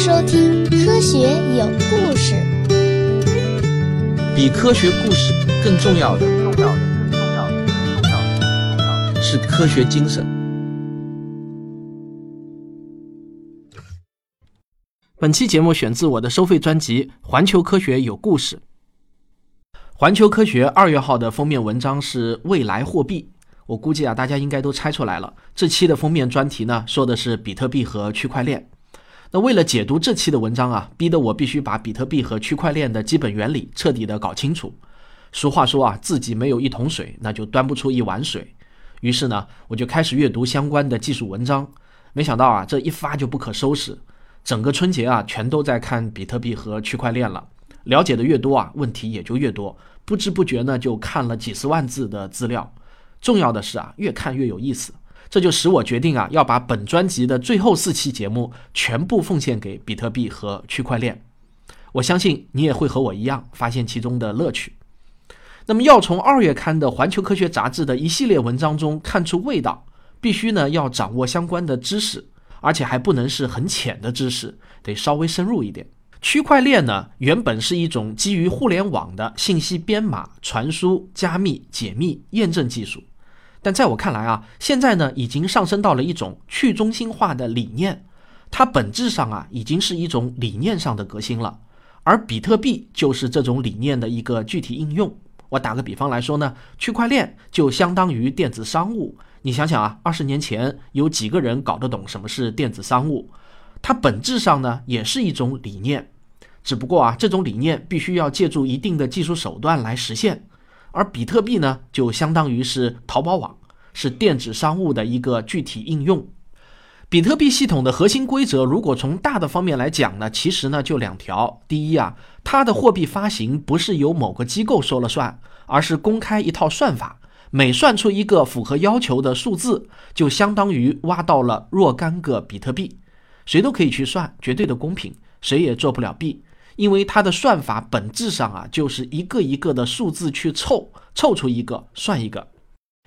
收听《科学有故事》。比科学故事更重要的，重要的，更重要的，重要的，重要的是科学精神。本期节目选自我的收费专辑《环球科学有故事》。环球科学二月号的封面文章是未来货币。我估计啊，大家应该都猜出来了。这期的封面专题呢，说的是比特币和区块链。那为了解读这期的文章啊，逼得我必须把比特币和区块链的基本原理彻底的搞清楚。俗话说啊，自己没有一桶水，那就端不出一碗水。于是呢，我就开始阅读相关的技术文章。没想到啊，这一发就不可收拾。整个春节啊，全都在看比特币和区块链了。了解的越多啊，问题也就越多。不知不觉呢，就看了几十万字的资料。重要的是啊，越看越有意思，这就使我决定啊，要把本专辑的最后四期节目全部奉献给比特币和区块链。我相信你也会和我一样发现其中的乐趣。那么，要从二月刊的《环球科学》杂志的一系列文章中看出味道，必须呢要掌握相关的知识，而且还不能是很浅的知识，得稍微深入一点。区块链呢，原本是一种基于互联网的信息编码、传输、加密、解密、验证技术。但在我看来啊，现在呢已经上升到了一种去中心化的理念，它本质上啊已经是一种理念上的革新了，而比特币就是这种理念的一个具体应用。我打个比方来说呢，区块链就相当于电子商务。你想想啊，二十年前有几个人搞得懂什么是电子商务？它本质上呢也是一种理念，只不过啊这种理念必须要借助一定的技术手段来实现。而比特币呢，就相当于是淘宝网，是电子商务的一个具体应用。比特币系统的核心规则，如果从大的方面来讲呢，其实呢就两条。第一啊，它的货币发行不是由某个机构说了算，而是公开一套算法，每算出一个符合要求的数字，就相当于挖到了若干个比特币，谁都可以去算，绝对的公平，谁也做不了弊。因为它的算法本质上啊，就是一个一个的数字去凑，凑出一个算一个。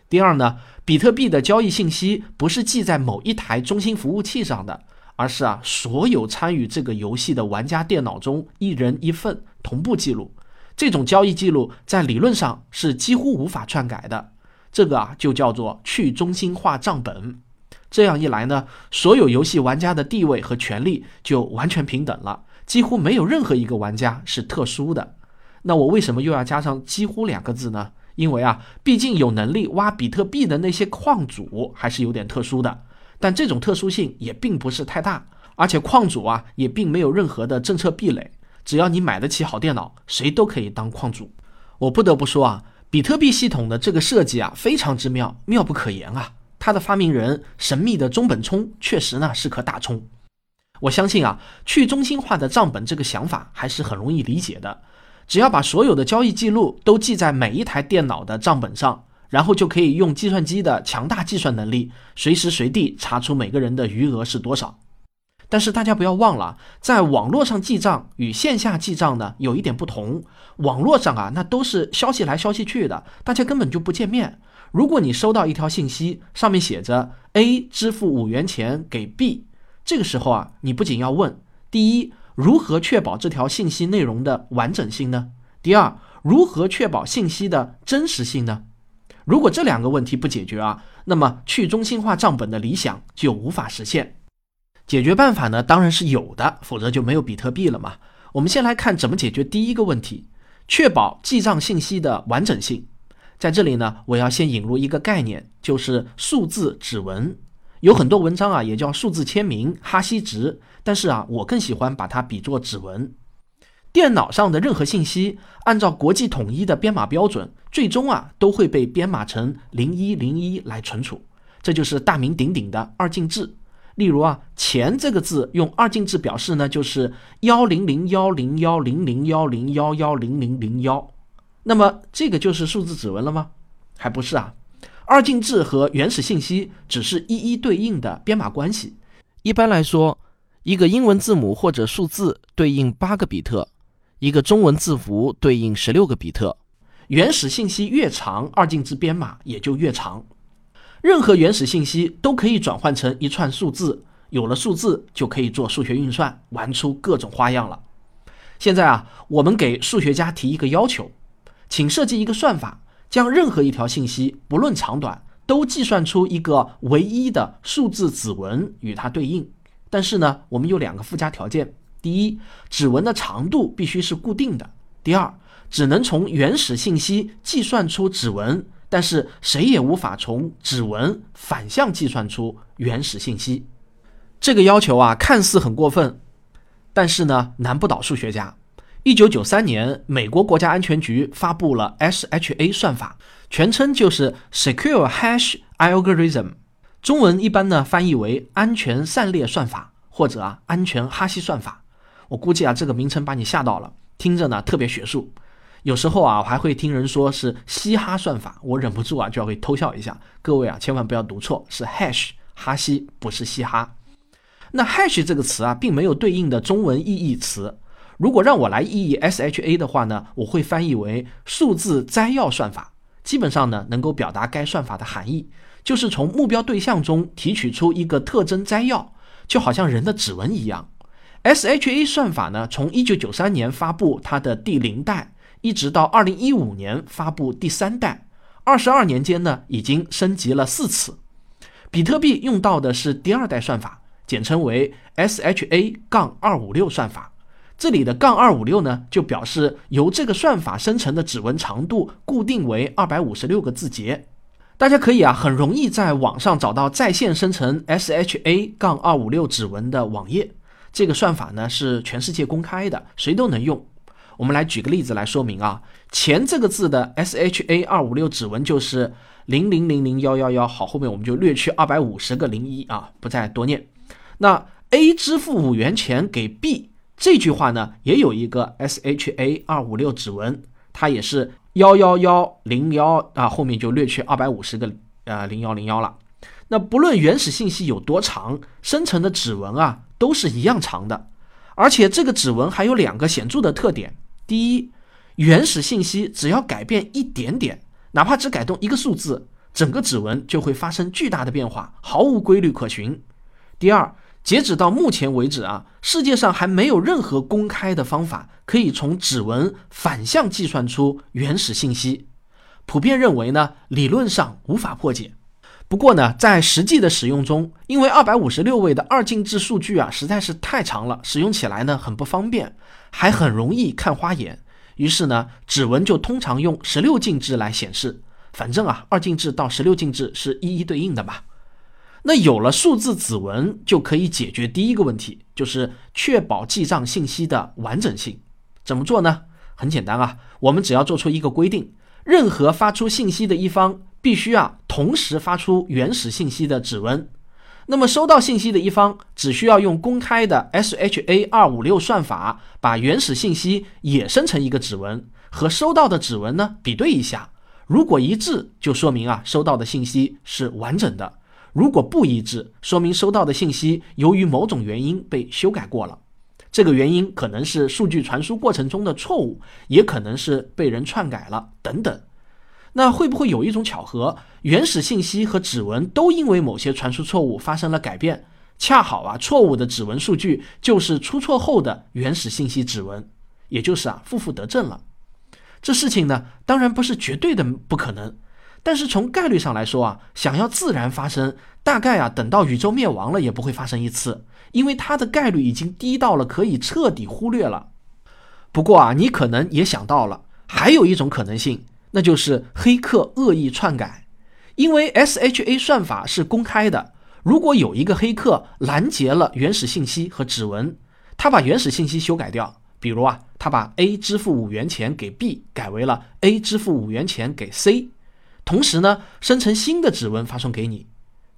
第二呢，比特币的交易信息不是记在某一台中心服务器上的，而是啊，所有参与这个游戏的玩家电脑中一人一份同步记录。这种交易记录在理论上是几乎无法篡改的。这个啊，就叫做去中心化账本。这样一来呢，所有游戏玩家的地位和权利就完全平等了。几乎没有任何一个玩家是特殊的。那我为什么又要加上“几乎”两个字呢？因为啊，毕竟有能力挖比特币的那些矿主还是有点特殊的。但这种特殊性也并不是太大，而且矿主啊也并没有任何的政策壁垒。只要你买得起好电脑，谁都可以当矿主。我不得不说啊，比特币系统的这个设计啊非常之妙，妙不可言啊。它的发明人神秘的中本聪确实呢是颗大葱。我相信啊，去中心化的账本这个想法还是很容易理解的。只要把所有的交易记录都记在每一台电脑的账本上，然后就可以用计算机的强大计算能力，随时随地查出每个人的余额是多少。但是大家不要忘了，在网络上记账与线下记账呢有一点不同。网络上啊，那都是消息来消息去的，大家根本就不见面。如果你收到一条信息，上面写着 A 支付五元钱给 B。这个时候啊，你不仅要问：第一，如何确保这条信息内容的完整性呢？第二，如何确保信息的真实性呢？如果这两个问题不解决啊，那么去中心化账本的理想就无法实现。解决办法呢，当然是有的，否则就没有比特币了嘛。我们先来看怎么解决第一个问题：确保记账信息的完整性。在这里呢，我要先引入一个概念，就是数字指纹。有很多文章啊，也叫数字签名、哈希值，但是啊，我更喜欢把它比作指纹。电脑上的任何信息，按照国际统一的编码标准，最终啊都会被编码成零一零一来存储，这就是大名鼎鼎的二进制。例如啊，钱这个字用二进制表示呢，就是幺零零幺零幺零零幺零幺幺零零零幺。那么这个就是数字指纹了吗？还不是啊。二进制和原始信息只是一一对应的编码关系。一般来说，一个英文字母或者数字对应八个比特，一个中文字符对应十六个比特。原始信息越长，二进制编码也就越长。任何原始信息都可以转换成一串数字，有了数字就可以做数学运算，玩出各种花样了。现在啊，我们给数学家提一个要求，请设计一个算法，将任何一条信息，不论长短，都计算出一个唯一的数字指纹与它对应。但是呢，我们有两个附加条件：第一，指纹的长度必须是固定的；第二，只能从原始信息计算出指纹，但是谁也无法从指纹反向计算出原始信息。这个要求啊，看似很过分，但是呢，难不倒数学家。一九九三年，美国国家安全局发布了 SHA 算法，全称就是 Secure Hash Algorithm，中文一般呢翻译为安全散列算法或者啊安全哈希算法。我估计啊，这个名称把你吓到了，听着呢特别学术。有时候啊，我还会听人说是嘻哈算法，我忍不住啊就要会偷笑一下。各位啊，千万不要读错，是 Hash 哈希，不是嘻哈。那 Hash 这个词啊，并没有对应的中文意义词。如果让我来意译 SHA 的话呢，我会翻译为数字摘要算法。基本上呢，能够表达该算法的含义，就是从目标对象中提取出一个特征摘要，就好像人的指纹一样。SHA 算法呢，从1993年发布它的第零代，一直到2015年发布第三代，二十二年间呢，已经升级了四次。比特币用到的是第二代算法，简称为 SHA 杠二五六算法。这里的杠二五六呢，就表示由这个算法生成的指纹长度固定为二百五十六个字节。大家可以啊，很容易在网上找到在线生成 SHA 杠二五六指纹的网页。这个算法呢是全世界公开的，谁都能用。我们来举个例子来说明啊，前这个字的 SHA 二五六指纹就是零零零零幺幺幺。好，后面我们就略去二百五十个零一啊，不再多念。那 A 支付五元钱给 B。这句话呢，也有一个 S H A 二五六指纹，它也是幺幺幺零幺啊，后面就略去二百五十个呃零幺零幺了。那不论原始信息有多长，生成的指纹啊都是一样长的。而且这个指纹还有两个显著的特点：第一，原始信息只要改变一点点，哪怕只改动一个数字，整个指纹就会发生巨大的变化，毫无规律可循；第二。截止到目前为止啊，世界上还没有任何公开的方法可以从指纹反向计算出原始信息。普遍认为呢，理论上无法破解。不过呢，在实际的使用中，因为二百五十六位的二进制数据啊实在是太长了，使用起来呢很不方便，还很容易看花眼。于是呢，指纹就通常用十六进制来显示。反正啊，二进制到十六进制是一一对应的嘛。那有了数字指纹，就可以解决第一个问题，就是确保记账信息的完整性。怎么做呢？很简单啊，我们只要做出一个规定：任何发出信息的一方必须啊同时发出原始信息的指纹。那么收到信息的一方只需要用公开的 SHA 二五六算法把原始信息也生成一个指纹，和收到的指纹呢比对一下，如果一致，就说明啊收到的信息是完整的。如果不一致，说明收到的信息由于某种原因被修改过了。这个原因可能是数据传输过程中的错误，也可能是被人篡改了等等。那会不会有一种巧合，原始信息和指纹都因为某些传输错误发生了改变？恰好啊，错误的指纹数据就是出错后的原始信息指纹，也就是啊，负负得正了。这事情呢，当然不是绝对的不可能。但是从概率上来说啊，想要自然发生，大概啊等到宇宙灭亡了也不会发生一次，因为它的概率已经低到了可以彻底忽略了。不过啊，你可能也想到了，还有一种可能性，那就是黑客恶意篡改。因为 SHA 算法是公开的，如果有一个黑客拦截了原始信息和指纹，他把原始信息修改掉，比如啊，他把 A 支付五元钱给 B 改为了 A 支付五元钱给 C。同时呢，生成新的指纹发送给你，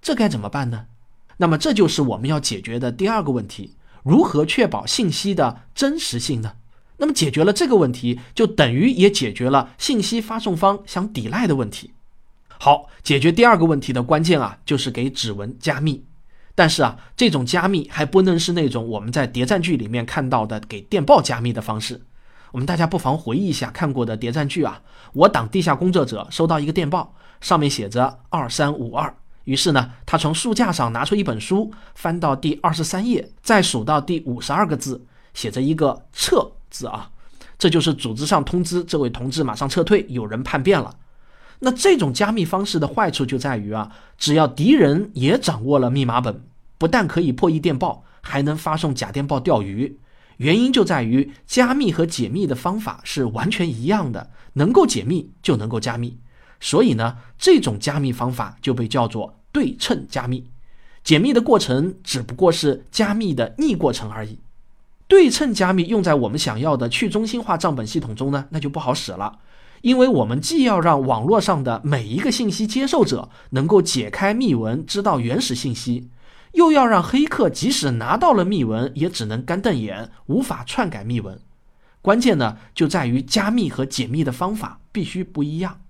这该怎么办呢？那么这就是我们要解决的第二个问题：如何确保信息的真实性呢？那么解决了这个问题，就等于也解决了信息发送方想抵赖的问题。好，解决第二个问题的关键啊，就是给指纹加密。但是啊，这种加密还不能是那种我们在谍战剧里面看到的给电报加密的方式。我们大家不妨回忆一下看过的谍战剧啊，我党地下工作者收到一个电报，上面写着二三五二，于是呢，他从书架上拿出一本书，翻到第二十三页，再数到第五十二个字，写着一个“撤”字啊，这就是组织上通知这位同志马上撤退，有人叛变了。那这种加密方式的坏处就在于啊，只要敌人也掌握了密码本，不但可以破译电报，还能发送假电报钓鱼。原因就在于加密和解密的方法是完全一样的，能够解密就能够加密。所以呢，这种加密方法就被叫做对称加密。解密的过程只不过是加密的逆过程而已。对称加密用在我们想要的去中心化账本系统中呢，那就不好使了。因为我们既要让网络上的每一个信息接受者能够解开密文，知道原始信息，又要让黑客即使拿到了密文，也只能干瞪眼，无法篡改密文。关键呢，就在于加密和解密的方法必须不一样。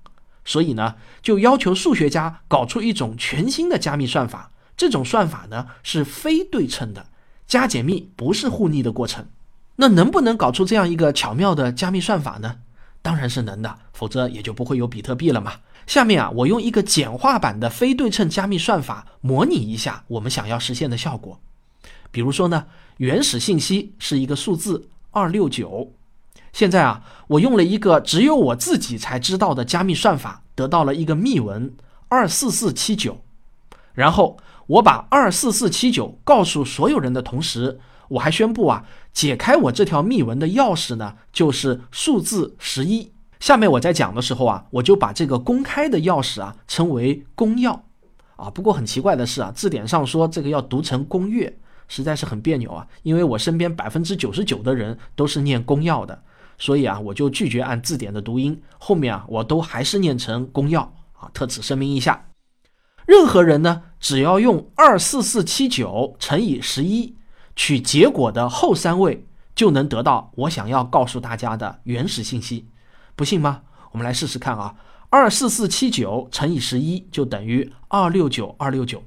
所以呢，就要求数学家搞出一种全新的加密算法。这种算法呢是非对称的，加解密不是互逆的过程。那能不能搞出这样一个巧妙的加密算法呢？当然是能的，否则也就不会有比特币了嘛。下面啊，我用一个简化版的非对称加密算法模拟一下我们想要实现的效果。比如说呢，原始信息是一个数字二六九。现在啊，我用了一个只有我自己才知道的加密算法，得到了一个密文二四四七九。然后我把二四四七九告诉所有人的同时，我还宣布啊，解开我这条密文的钥匙呢，就是数字十一。下面我在讲的时候啊，我就把这个公开的钥匙啊称为公钥啊。不过很奇怪的是啊，字典上说这个要读成公钥，实在是很别扭啊。因为我身边百分之九十九的人都是念公钥的。所以啊，我就拒绝按字典的读音，后面啊，我都还是念成公钥啊。特此声明一下，任何人呢，只要用二四四七九乘以十一取结果的后三位，就能得到我想要告诉大家的原始信息。不信吗？我们来试试看啊。二四四七九乘以十一就等于二六九二六九。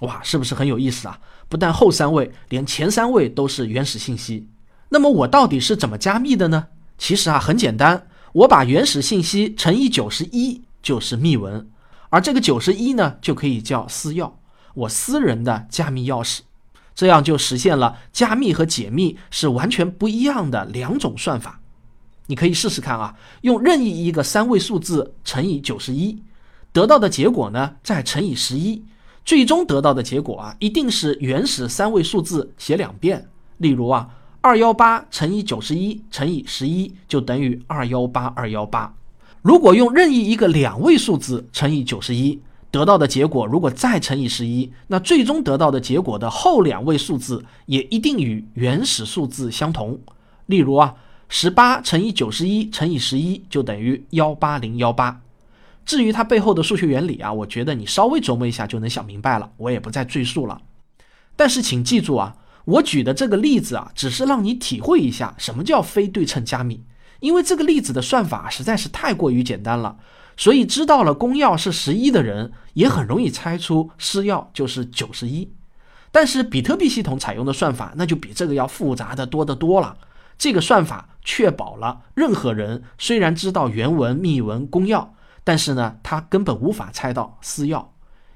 哇，是不是很有意思啊？不但后三位，连前三位都是原始信息。那么我到底是怎么加密的呢？其实啊很简单，我把原始信息乘以九十一就是密文，而这个九十一呢就可以叫私钥，我私人的加密钥匙，这样就实现了加密和解密是完全不一样的两种算法。你可以试试看啊，用任意一个三位数字乘以九十一，得到的结果呢再乘以十一，最终得到的结果啊一定是原始三位数字写两遍。例如啊。二幺八乘以九十一乘以十一就等于二幺八二幺八。如果用任意一个两位数字乘以九十一，得到的结果如果再乘以十一，那最终得到的结果的后两位数字也一定与原始数字相同。例如啊，十八乘以九十一乘以十一就等于幺八零幺八。至于它背后的数学原理啊，我觉得你稍微琢磨一下就能想明白了，我也不再赘述了。但是请记住啊。我举的这个例子啊，只是让你体会一下什么叫非对称加密，因为这个例子的算法实在是太过于简单了，所以知道了公钥是十一的人也很容易猜出私钥就是九十一。但是比特币系统采用的算法那就比这个要复杂的多得多了。这个算法确保了任何人虽然知道原文、密文、公钥，但是呢，他根本无法猜到私钥。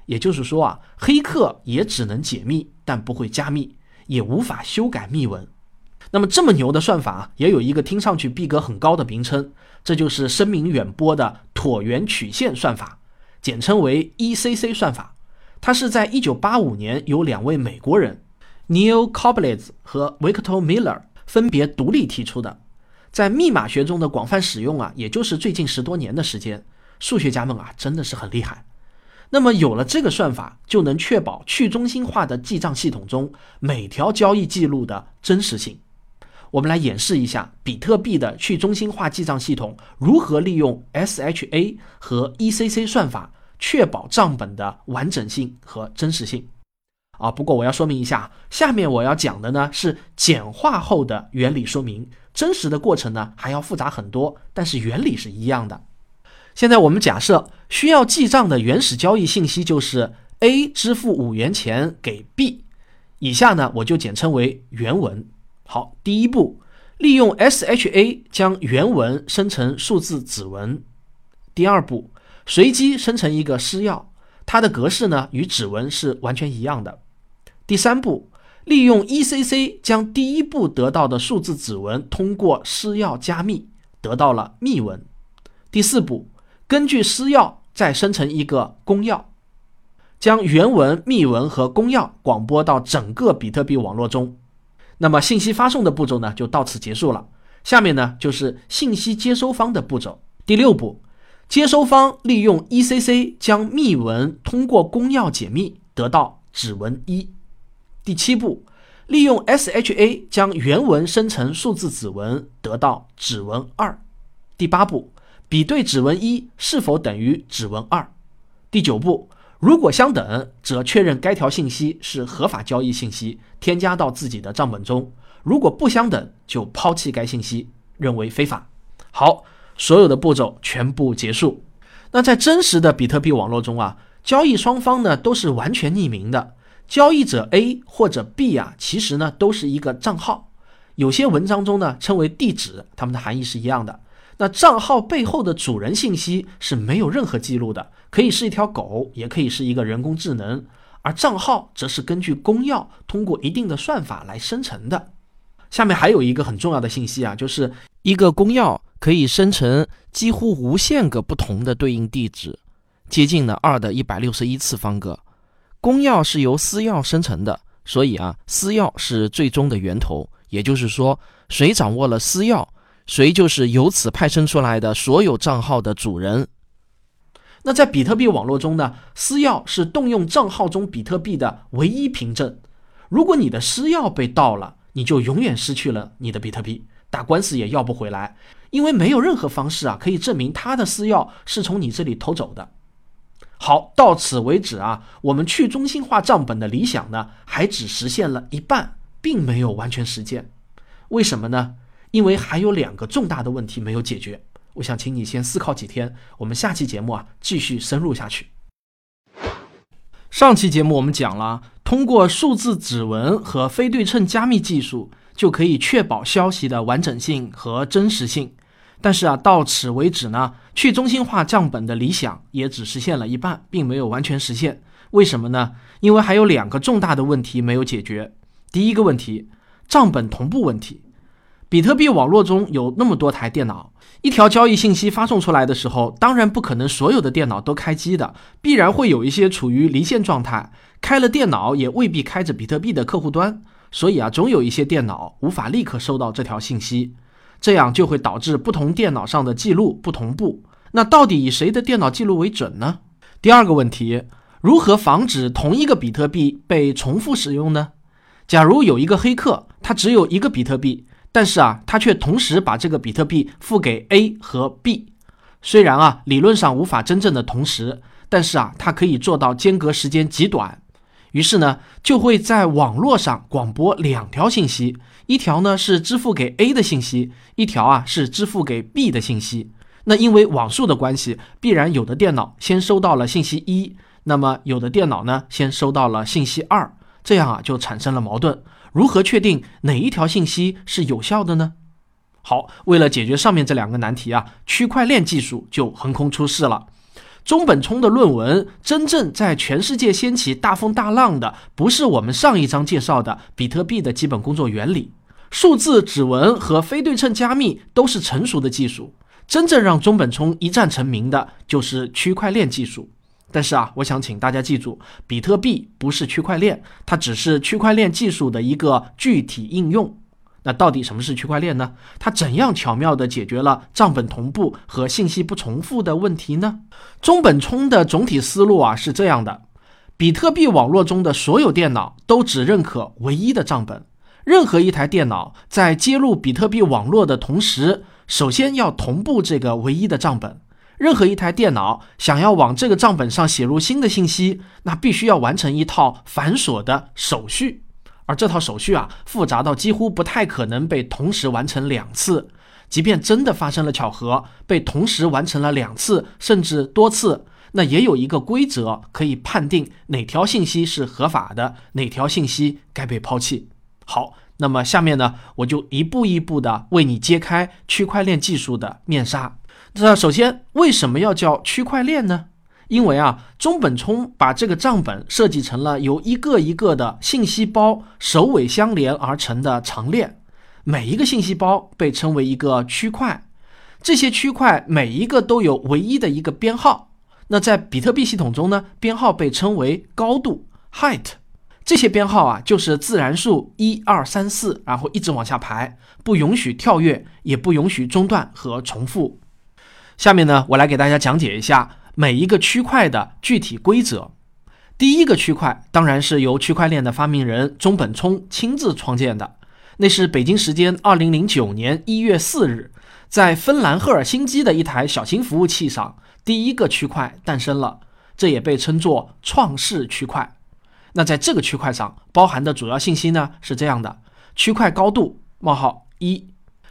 也就是说啊，黑客也只能解密，但不会加密。也无法修改密文，那么这么牛的算法也有一个听上去逼格很高的名称，这就是声名远播的椭圆曲线算法，简称为 ECC 算法。它是在1985年由两位美国人 Neil Koblitz 和 Victor Miller 分别独立提出的，在密码学中的广泛使用啊，也就是最近十多年的时间。数学家们啊，真的是很厉害。那么有了这个算法，就能确保去中心化的记账系统中每条交易记录的真实性。我们来演示一下比特币的去中心化记账系统如何利用 SHA 和 ECC 算法确保账本的完整性和真实性。啊，不过我要说明一下，下面我要讲的呢是简化后的原理说明，真实的过程呢还要复杂很多，但是原理是一样的。现在我们假设需要记账的原始交易信息就是 A 支付五元钱给 B，以下呢我就简称为原文。好，第一步，利用 SHA 将原文生成数字指纹。第二步，随机生成一个私钥，它的格式呢与指纹是完全一样的。第三步，利用 ECC 将第一步得到的数字指纹通过私钥加密，得到了密文。第四步，根据私钥再生成一个公钥，将原文、密文和公钥广播到整个比特币网络中。那么信息发送的步骤呢就到此结束了。下面呢就是信息接收方的步骤。第六步，接收方利用 ECC 将密文通过公钥解密，得到指纹一。第七步，利用 SHA 将原文生成数字指纹，得到指纹二。第八步，比对指纹一是否等于指纹二。第九步，如果相等，则确认该条信息是合法交易信息，添加到自己的账本中。如果不相等，就抛弃该信息，认为非法。好，所有的步骤全部结束。那在真实的比特币网络中啊，交易双方呢都是完全匿名的。交易者 A 或者 B 啊，其实呢都是一个账号。有些文章中呢称为地址，它们的含义是一样的。那账号背后的主人信息是没有任何记录的，可以是一条狗，也可以是一个人工智能。而账号则是根据公钥通过一定的算法来生成的。下面还有一个很重要的信息啊，就是一个公钥可以生成几乎无限个不同的对应地址，接近了二的一百六十一次方个。公钥是由私钥生成的，所以啊，私钥是最终的源头。也就是说，谁掌握了私钥，谁就是由此派生出来的所有账号的主人。那在比特币网络中呢，私钥是动用账号中比特币的唯一凭证。如果你的私钥被盗了，你就永远失去了你的比特币，打官司也要不回来，因为没有任何方式啊可以证明他的私钥是从你这里偷走的。好，到此为止啊，我们去中心化账本的理想呢，还只实现了一半，并没有完全实现。为什么呢？因为还有两个重大的问题没有解决。我想请你先思考几天，我们下期节目啊继续深入下去。上期节目我们讲了。通过数字指纹和非对称加密技术，就可以确保消息的完整性和真实性。但是啊，到此为止呢，去中心化账本的理想也只实现了一半，并没有完全实现。为什么呢？因为还有两个重大的问题没有解决。第一个问题，账本同步问题。比特币网络中有那么多台电脑。一条交易信息发送出来的时候，当然不可能所有的电脑都开机的，必然会有一些处于离线状态，开了电脑也未必开着比特币的客户端，所以啊，总有一些电脑无法立刻收到这条信息，这样就会导致不同电脑上的记录不同步。那到底以谁的电脑记录为准呢？第二个问题，如何防止同一个比特币被重复使用呢？假如有一个黑客，他只有一个比特币。但是啊，他却同时把这个比特币付给 A 和 B，虽然啊理论上无法真正的同时，但是啊它可以做到间隔时间极短。于是呢，就会在网络上广播两条信息，一条呢是支付给 A 的信息，一条啊是支付给 B 的信息。那因为网速的关系，必然有的电脑先收到了信息一，那么有的电脑呢先收到了信息二，这样啊就产生了矛盾。如何确定哪一条信息是有效的呢？好，为了解决上面这两个难题啊，区块链技术就横空出世了。中本聪的论文真正在全世界掀起大风大浪的，不是我们上一章介绍的比特币的基本工作原理，数字指纹和非对称加密都是成熟的技术。真正让中本聪一战成名的，就是区块链技术。但是啊，我想请大家记住，比特币不是区块链，它只是区块链技术的一个具体应用。那到底什么是区块链呢？它怎样巧妙地解决了账本同步和信息不重复的问题呢？中本聪的总体思路啊是这样的：比特币网络中的所有电脑都只认可唯一的账本，任何一台电脑在接入比特币网络的同时，首先要同步这个唯一的账本。任何一台电脑想要往这个账本上写入新的信息，那必须要完成一套繁琐的手续，而这套手续啊，复杂到几乎不太可能被同时完成两次。即便真的发生了巧合，被同时完成了两次甚至多次，那也有一个规则可以判定哪条信息是合法的，哪条信息该被抛弃。好，那么下面呢，我就一步一步的为你揭开区块链技术的面纱。那首先，为什么要叫区块链呢？因为啊，中本聪把这个账本设计成了由一个一个的信息包首尾相连而成的长链，每一个信息包被称为一个区块，这些区块每一个都有唯一的一个编号。那在比特币系统中呢，编号被称为高度 （height）。这些编号啊，就是自然数一二三四，然后一直往下排，不允许跳跃，也不允许中断和重复。下面呢，我来给大家讲解一下。每一个区块的具体规则，第一个区块当然是由区块链的发明人中本聪亲自创建的。那是北京时间二零零九年一月四日，在芬兰赫尔辛基的一台小型服务器上，第一个区块诞生了。这也被称作创世区块。那在这个区块上包含的主要信息呢是这样的：区块高度冒号一，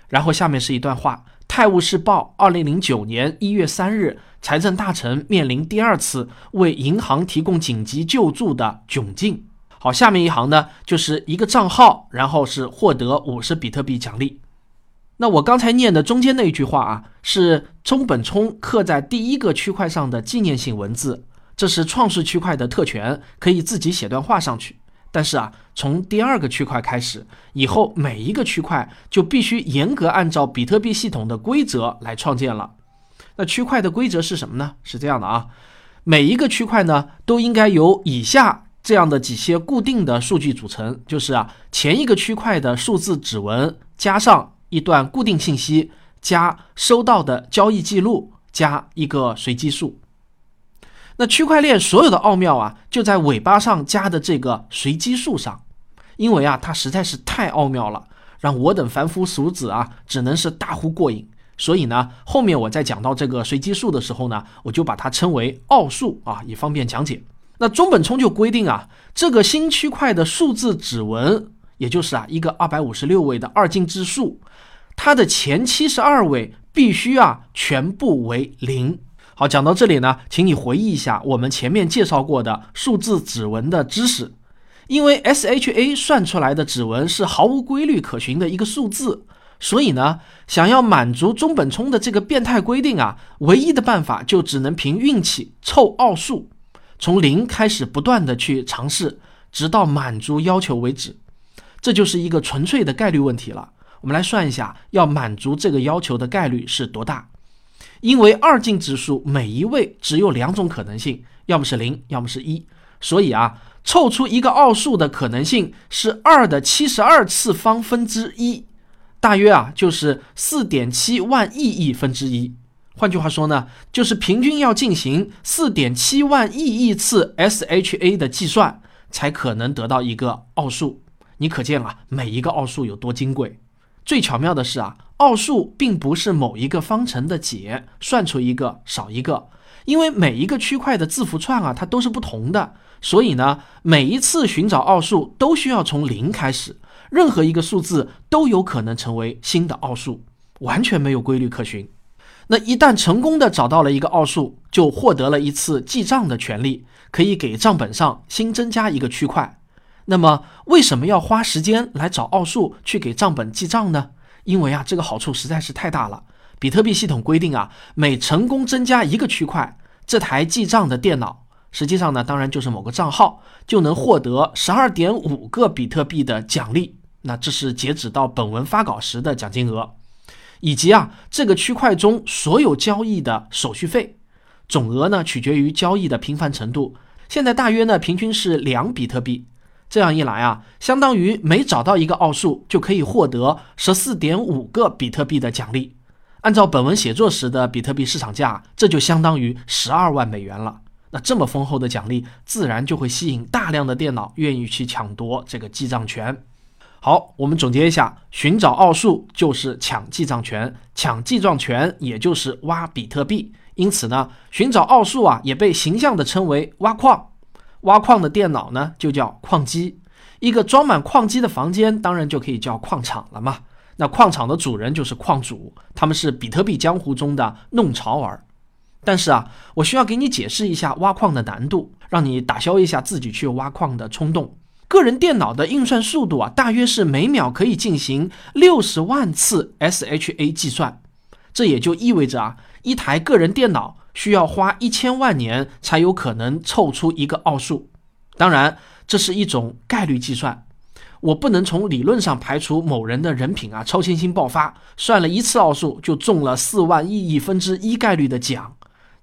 然后下面是一段话。《泰晤士报》二零零九年一月三日，财政大臣面临第二次为银行提供紧急救助的窘境。好，下面一行呢，就是一个账号，然后是获得五十比特币奖励。那我刚才念的中间那一句话啊，是中本聪刻在第一个区块上的纪念性文字，这是创世区块的特权，可以自己写段话上去。但是啊，从第二个区块开始以后，每一个区块就必须严格按照比特币系统的规则来创建了。那区块的规则是什么呢？是这样的啊，每一个区块呢都应该由以下这样的几些固定的数据组成，就是啊，前一个区块的数字指纹加上一段固定信息，加收到的交易记录，加一个随机数。那区块链所有的奥妙啊，就在尾巴上加的这个随机数上，因为啊，它实在是太奥妙了，让我等凡夫俗子啊，只能是大呼过瘾。所以呢，后面我在讲到这个随机数的时候呢，我就把它称为奥数啊，以方便讲解。那中本聪就规定啊，这个新区块的数字指纹，也就是啊一个二百五十六位的二进制数，它的前七十二位必须啊全部为零。好，讲到这里呢，请你回忆一下我们前面介绍过的数字指纹的知识。因为 SHA 算出来的指纹是毫无规律可循的一个数字，所以呢，想要满足中本聪的这个变态规定啊，唯一的办法就只能凭运气凑奥数，从零开始不断的去尝试，直到满足要求为止。这就是一个纯粹的概率问题了。我们来算一下，要满足这个要求的概率是多大？因为二进制数每一位只有两种可能性，要么是零，要么是一，所以啊，凑出一个奥数的可能性是二的七十二次方分之一，大约啊就是四点七万亿亿分之一。换句话说呢，就是平均要进行四点七万亿亿次 SHA 的计算，才可能得到一个奥数。你可见啊，每一个奥数有多金贵。最巧妙的是啊。奥数并不是某一个方程的解，算出一个少一个，因为每一个区块的字符串啊，它都是不同的，所以呢，每一次寻找奥数都需要从零开始，任何一个数字都有可能成为新的奥数，完全没有规律可循。那一旦成功的找到了一个奥数，就获得了一次记账的权利，可以给账本上新增加一个区块。那么，为什么要花时间来找奥数去给账本记账呢？因为啊，这个好处实在是太大了。比特币系统规定啊，每成功增加一个区块，这台记账的电脑，实际上呢，当然就是某个账号，就能获得十二点五个比特币的奖励。那这是截止到本文发稿时的奖金额，以及啊，这个区块中所有交易的手续费，总额呢取决于交易的频繁程度。现在大约呢平均是两比特币。这样一来啊，相当于每找到一个奥数就可以获得十四点五个比特币的奖励。按照本文写作时的比特币市场价，这就相当于十二万美元了。那这么丰厚的奖励，自然就会吸引大量的电脑愿意去抢夺这个记账权。好，我们总结一下：寻找奥数就是抢记账权，抢记账权也就是挖比特币。因此呢，寻找奥数啊，也被形象地称为挖矿。挖矿的电脑呢，就叫矿机。一个装满矿机的房间，当然就可以叫矿场了嘛。那矿场的主人就是矿主，他们是比特币江湖中的弄潮儿。但是啊，我需要给你解释一下挖矿的难度，让你打消一下自己去挖矿的冲动。个人电脑的运算速度啊，大约是每秒可以进行六十万次 SHA 计算。这也就意味着啊，一台个人电脑需要花一千万年才有可能凑出一个奥数。当然，这是一种概率计算，我不能从理论上排除某人的人品啊超新星爆发，算了一次奥数就中了四万亿亿分之一概率的奖。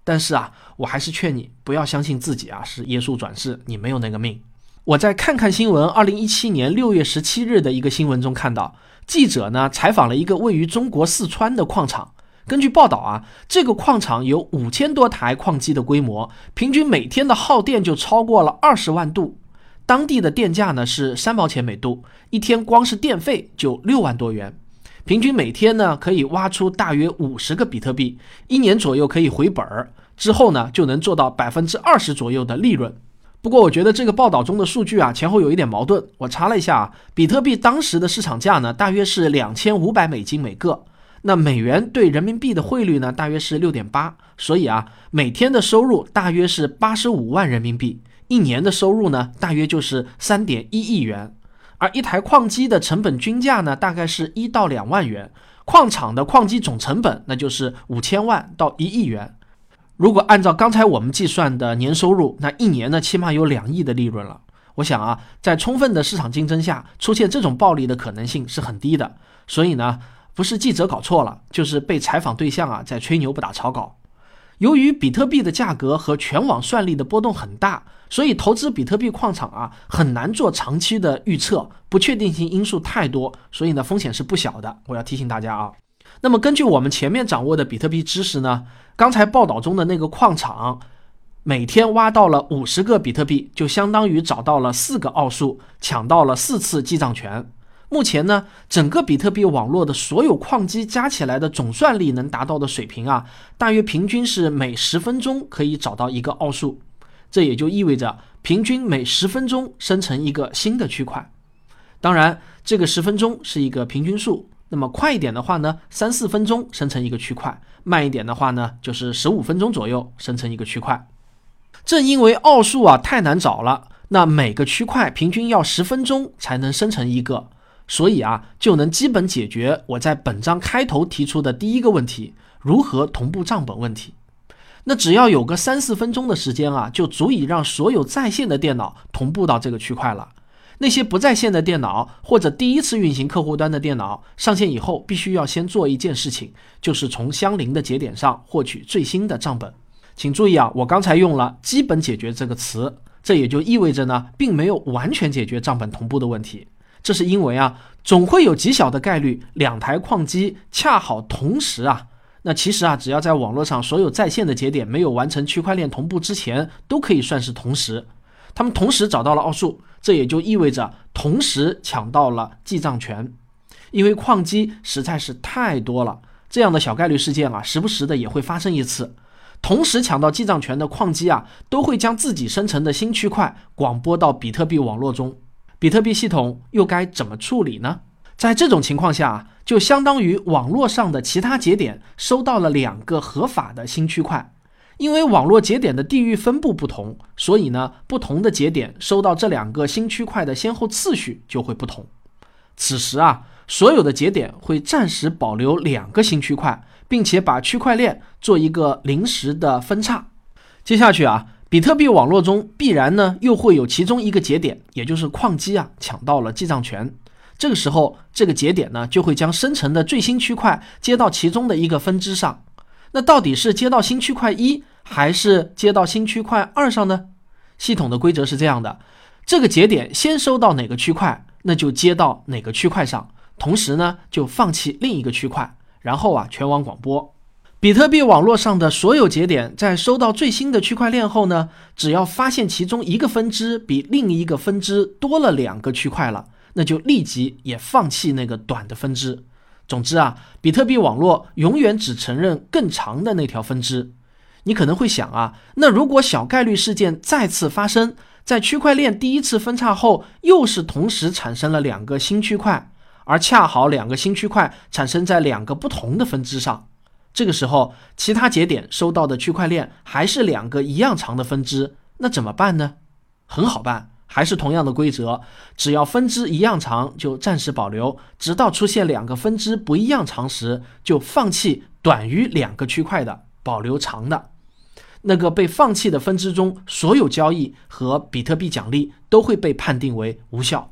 但是啊，我还是劝你不要相信自己啊是耶稣转世，你没有那个命。我在看看新闻，二零一七年六月十七日的一个新闻中看到，记者呢采访了一个位于中国四川的矿场。根据报道啊，这个矿场有五千多台矿机的规模，平均每天的耗电就超过了二十万度。当地的电价呢是三毛钱每度，一天光是电费就六万多元。平均每天呢可以挖出大约五十个比特币，一年左右可以回本儿，之后呢就能做到百分之二十左右的利润。不过，我觉得这个报道中的数据啊，前后有一点矛盾。我查了一下啊，比特币当时的市场价呢，大约是两千五百美金每个。那美元对人民币的汇率呢，大约是六点八。所以啊，每天的收入大约是八十五万人民币，一年的收入呢，大约就是三点一亿元。而一台矿机的成本均价呢，大概是一到两万元。矿场的矿机总成本那就是五千万到一亿元。如果按照刚才我们计算的年收入，那一年呢起码有两亿的利润了。我想啊，在充分的市场竞争下，出现这种暴利的可能性是很低的。所以呢，不是记者搞错了，就是被采访对象啊在吹牛不打草稿。由于比特币的价格和全网算力的波动很大，所以投资比特币矿场啊很难做长期的预测，不确定性因素太多，所以呢风险是不小的。我要提醒大家啊。那么根据我们前面掌握的比特币知识呢？刚才报道中的那个矿场，每天挖到了五十个比特币，就相当于找到了四个奥数，抢到了四次记账权。目前呢，整个比特币网络的所有矿机加起来的总算力能达到的水平啊，大约平均是每十分钟可以找到一个奥数。这也就意味着平均每十分钟生成一个新的区块。当然，这个十分钟是一个平均数。那么快一点的话呢，三四分钟生成一个区块；慢一点的话呢，就是十五分钟左右生成一个区块。正因为奥数啊太难找了，那每个区块平均要十分钟才能生成一个，所以啊就能基本解决我在本章开头提出的第一个问题：如何同步账本问题。那只要有个三四分钟的时间啊，就足以让所有在线的电脑同步到这个区块了。那些不在线的电脑或者第一次运行客户端的电脑上线以后，必须要先做一件事情，就是从相邻的节点上获取最新的账本。请注意啊，我刚才用了“基本解决”这个词，这也就意味着呢，并没有完全解决账本同步的问题。这是因为啊，总会有极小的概率，两台矿机恰好同时啊。那其实啊，只要在网络上所有在线的节点没有完成区块链同步之前，都可以算是同时。他们同时找到了奥数，这也就意味着同时抢到了记账权，因为矿机实在是太多了，这样的小概率事件啊，时不时的也会发生一次。同时抢到记账权的矿机啊，都会将自己生成的新区块广播到比特币网络中，比特币系统又该怎么处理呢？在这种情况下，就相当于网络上的其他节点收到了两个合法的新区块。因为网络节点的地域分布不同，所以呢，不同的节点收到这两个新区块的先后次序就会不同。此时啊，所有的节点会暂时保留两个新区块，并且把区块链做一个临时的分叉。接下去啊，比特币网络中必然呢又会有其中一个节点，也就是矿机啊抢到了记账权。这个时候，这个节点呢就会将生成的最新区块接到其中的一个分支上。那到底是接到新区块一？还是接到新区块二上呢？系统的规则是这样的：这个节点先收到哪个区块，那就接到哪个区块上，同时呢就放弃另一个区块，然后啊全网广播。比特币网络上的所有节点在收到最新的区块链后呢，只要发现其中一个分支比另一个分支多了两个区块了，那就立即也放弃那个短的分支。总之啊，比特币网络永远只承认更长的那条分支。你可能会想啊，那如果小概率事件再次发生，在区块链第一次分叉后，又是同时产生了两个新区块，而恰好两个新区块产生在两个不同的分支上，这个时候其他节点收到的区块链还是两个一样长的分支，那怎么办呢？很好办，还是同样的规则，只要分支一样长就暂时保留，直到出现两个分支不一样长时，就放弃短于两个区块的，保留长的。那个被放弃的分支中所有交易和比特币奖励都会被判定为无效。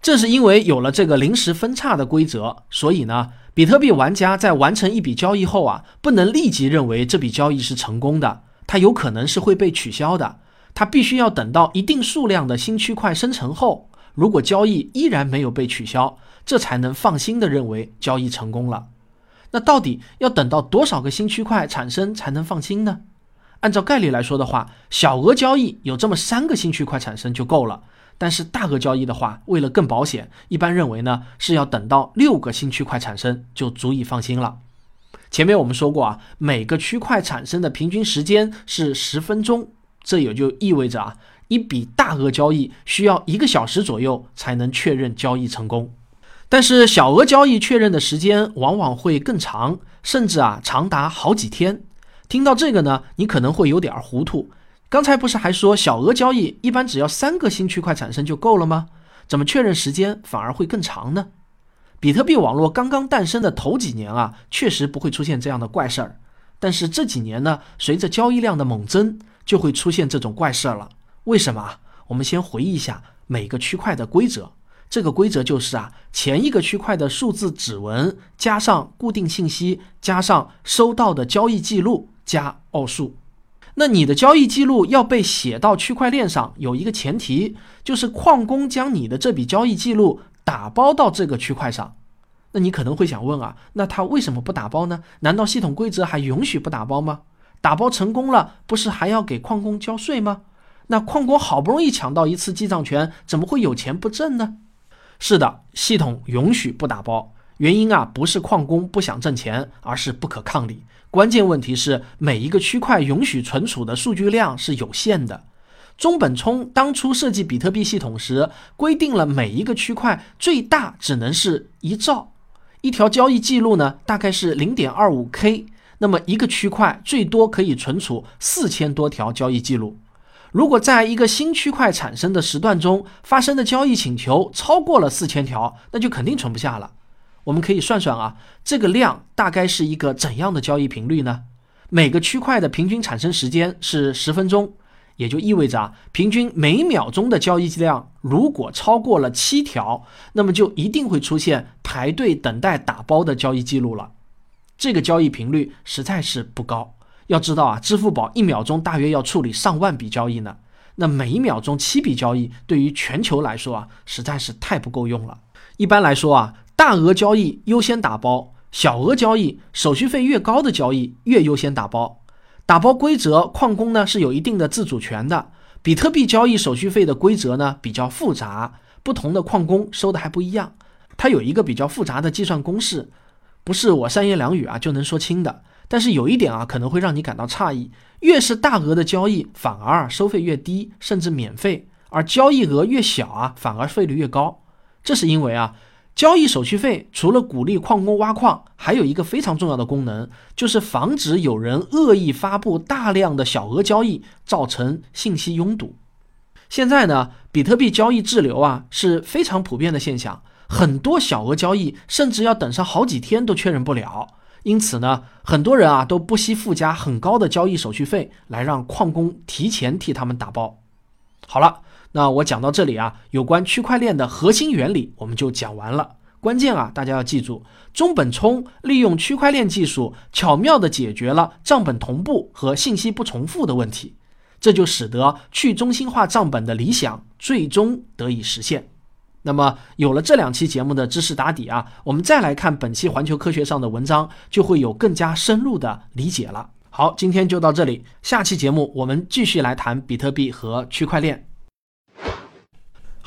正是因为有了这个临时分叉的规则，所以呢，比特币玩家在完成一笔交易后啊，不能立即认为这笔交易是成功的，它有可能是会被取消的。它必须要等到一定数量的新区块生成后，如果交易依然没有被取消，这才能放心的认为交易成功了。那到底要等到多少个新区块产生才能放心呢？按照概率来说的话，小额交易有这么三个新区块产生就够了。但是大额交易的话，为了更保险，一般认为呢是要等到六个新区块产生就足以放心了。前面我们说过啊，每个区块产生的平均时间是十分钟，这也就意味着啊，一笔大额交易需要一个小时左右才能确认交易成功。但是小额交易确认的时间往往会更长，甚至啊长达好几天。听到这个呢，你可能会有点糊涂。刚才不是还说小额交易一般只要三个新区块产生就够了吗？怎么确认时间反而会更长呢？比特币网络刚刚诞生的头几年啊，确实不会出现这样的怪事儿。但是这几年呢，随着交易量的猛增，就会出现这种怪事儿了。为什么？我们先回忆一下每个区块的规则。这个规则就是啊，前一个区块的数字指纹加上固定信息加上收到的交易记录加奥数。那你的交易记录要被写到区块链上，有一个前提，就是矿工将你的这笔交易记录打包到这个区块上。那你可能会想问啊，那他为什么不打包呢？难道系统规则还允许不打包吗？打包成功了，不是还要给矿工交税吗？那矿工好不容易抢到一次记账权，怎么会有钱不挣呢？是的，系统允许不打包，原因啊不是矿工不想挣钱，而是不可抗力。关键问题是，每一个区块允许存储的数据量是有限的。中本聪当初设计比特币系统时，规定了每一个区块最大只能是一兆，一条交易记录呢大概是零点二五 K，那么一个区块最多可以存储四千多条交易记录。如果在一个新区块产生的时段中发生的交易请求超过了四千条，那就肯定存不下了。我们可以算算啊，这个量大概是一个怎样的交易频率呢？每个区块的平均产生时间是十分钟，也就意味着啊，平均每秒钟的交易量如果超过了七条，那么就一定会出现排队等待打包的交易记录了。这个交易频率实在是不高。要知道啊，支付宝一秒钟大约要处理上万笔交易呢，那每一秒钟七笔交易，对于全球来说啊，实在是太不够用了。一般来说啊。大额交易优先打包，小额交易手续费越高的交易越优先打包。打包规则，矿工呢是有一定的自主权的。比特币交易手续费的规则呢比较复杂，不同的矿工收的还不一样。它有一个比较复杂的计算公式，不是我三言两语啊就能说清的。但是有一点啊可能会让你感到诧异：越是大额的交易，反而收费越低，甚至免费；而交易额越小啊，反而费率越高。这是因为啊。交易手续费除了鼓励矿工挖矿，还有一个非常重要的功能，就是防止有人恶意发布大量的小额交易，造成信息拥堵。现在呢，比特币交易滞留啊是非常普遍的现象，很多小额交易甚至要等上好几天都确认不了。因此呢，很多人啊都不惜附加很高的交易手续费来让矿工提前替他们打包。好了。那我讲到这里啊，有关区块链的核心原理我们就讲完了。关键啊，大家要记住，中本聪利用区块链技术巧妙地解决了账本同步和信息不重复的问题，这就使得去中心化账本的理想最终得以实现。那么有了这两期节目的知识打底啊，我们再来看本期环球科学上的文章，就会有更加深入的理解了。好，今天就到这里，下期节目我们继续来谈比特币和区块链。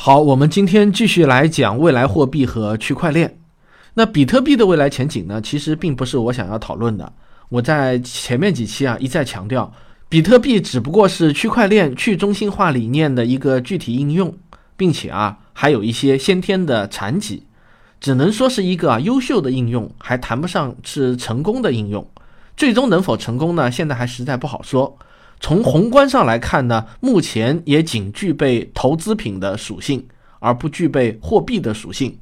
好，我们今天继续来讲未来货币和区块链。那比特币的未来前景呢？其实并不是我想要讨论的。我在前面几期啊一再强调，比特币只不过是区块链去中心化理念的一个具体应用，并且啊还有一些先天的残疾，只能说是一个优秀的应用，还谈不上是成功的应用。最终能否成功呢？现在还实在不好说。从宏观上来看呢，目前也仅具备投资品的属性，而不具备货币的属性。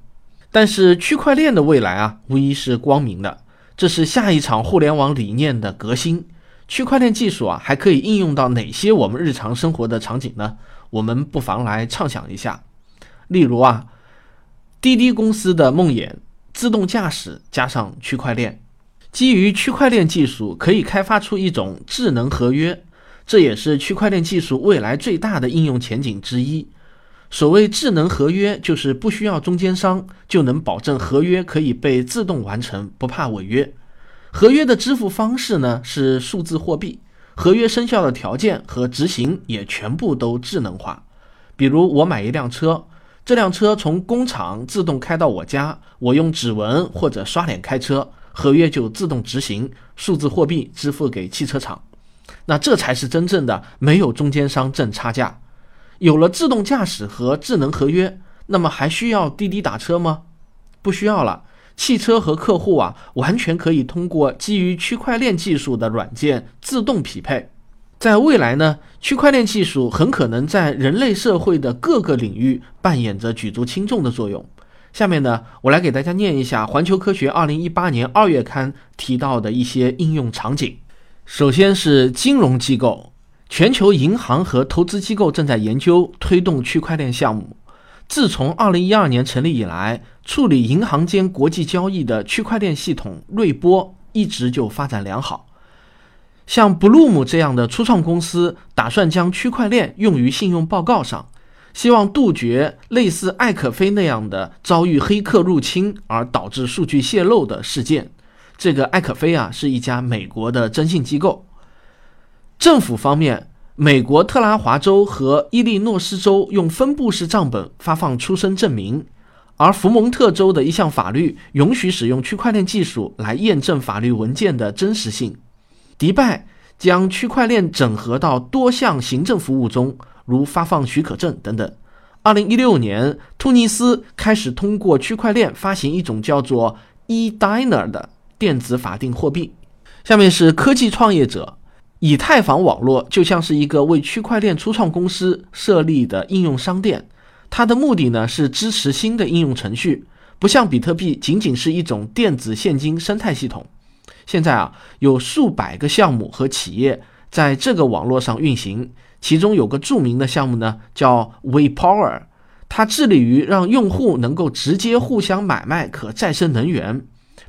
但是区块链的未来啊，无疑是光明的。这是下一场互联网理念的革新。区块链技术啊还可以应用到哪些我们日常生活的场景呢？我们不妨来畅想一下。例如啊，滴滴公司的梦魇，自动驾驶加上区块链，基于区块链技术可以开发出一种智能合约，这也是区块链技术未来最大的应用前景之一。所谓智能合约，就是不需要中间商就能保证合约可以被自动完成，不怕违约。合约的支付方式呢是数字货币，合约生效的条件和执行也全部都智能化。比如我买一辆车，这辆车从工厂自动开到我家，我用指纹或者刷脸开车，合约就自动执行，数字货币支付给汽车厂。那这才是真正的没有中间商挣差价。有了自动驾驶和智能合约，那么还需要滴滴打车吗？不需要了。汽车和客户啊，完全可以通过基于区块链技术的软件自动匹配。在未来呢，区块链技术很可能在人类社会的各个领域扮演着举足轻重的作用。下面呢，我来给大家念一下《环球科学》二零一八年二月刊提到的一些应用场景。首先是金融机构。全球银行和投资机构正在研究推动区块链项目。自从2012年成立以来，处理银行间国际交易的区块链系统瑞波一直就发展良好。像 Bloom 这样的初创公司打算将区块链用于信用报告上，希望杜绝类似艾可菲那样的遭遇黑客入侵而导致数据泄露的事件。这个艾可菲啊，是一家美国的征信机构。政府方面，美国特拉华州和伊利诺斯州用分布式账本发放出生证明，而福蒙特州的一项法律允许使用区块链技术来验证法律文件的真实性。迪拜将区块链整合到多项行政服务中，如发放许可证等等。二零一六年，突尼斯开始通过区块链发行一种叫做 eDinar 的电子法定货币。下面是科技创业者。以太坊网络就像是一个为区块链初创公司设立的应用商店，它的目的呢是支持新的应用程序，不像比特币仅仅是一种电子现金生态系统。现在啊，有数百个项目和企业在这个网络上运行，其中有个著名的项目呢叫 WePower，它致力于让用户能够直接互相买卖可再生能源，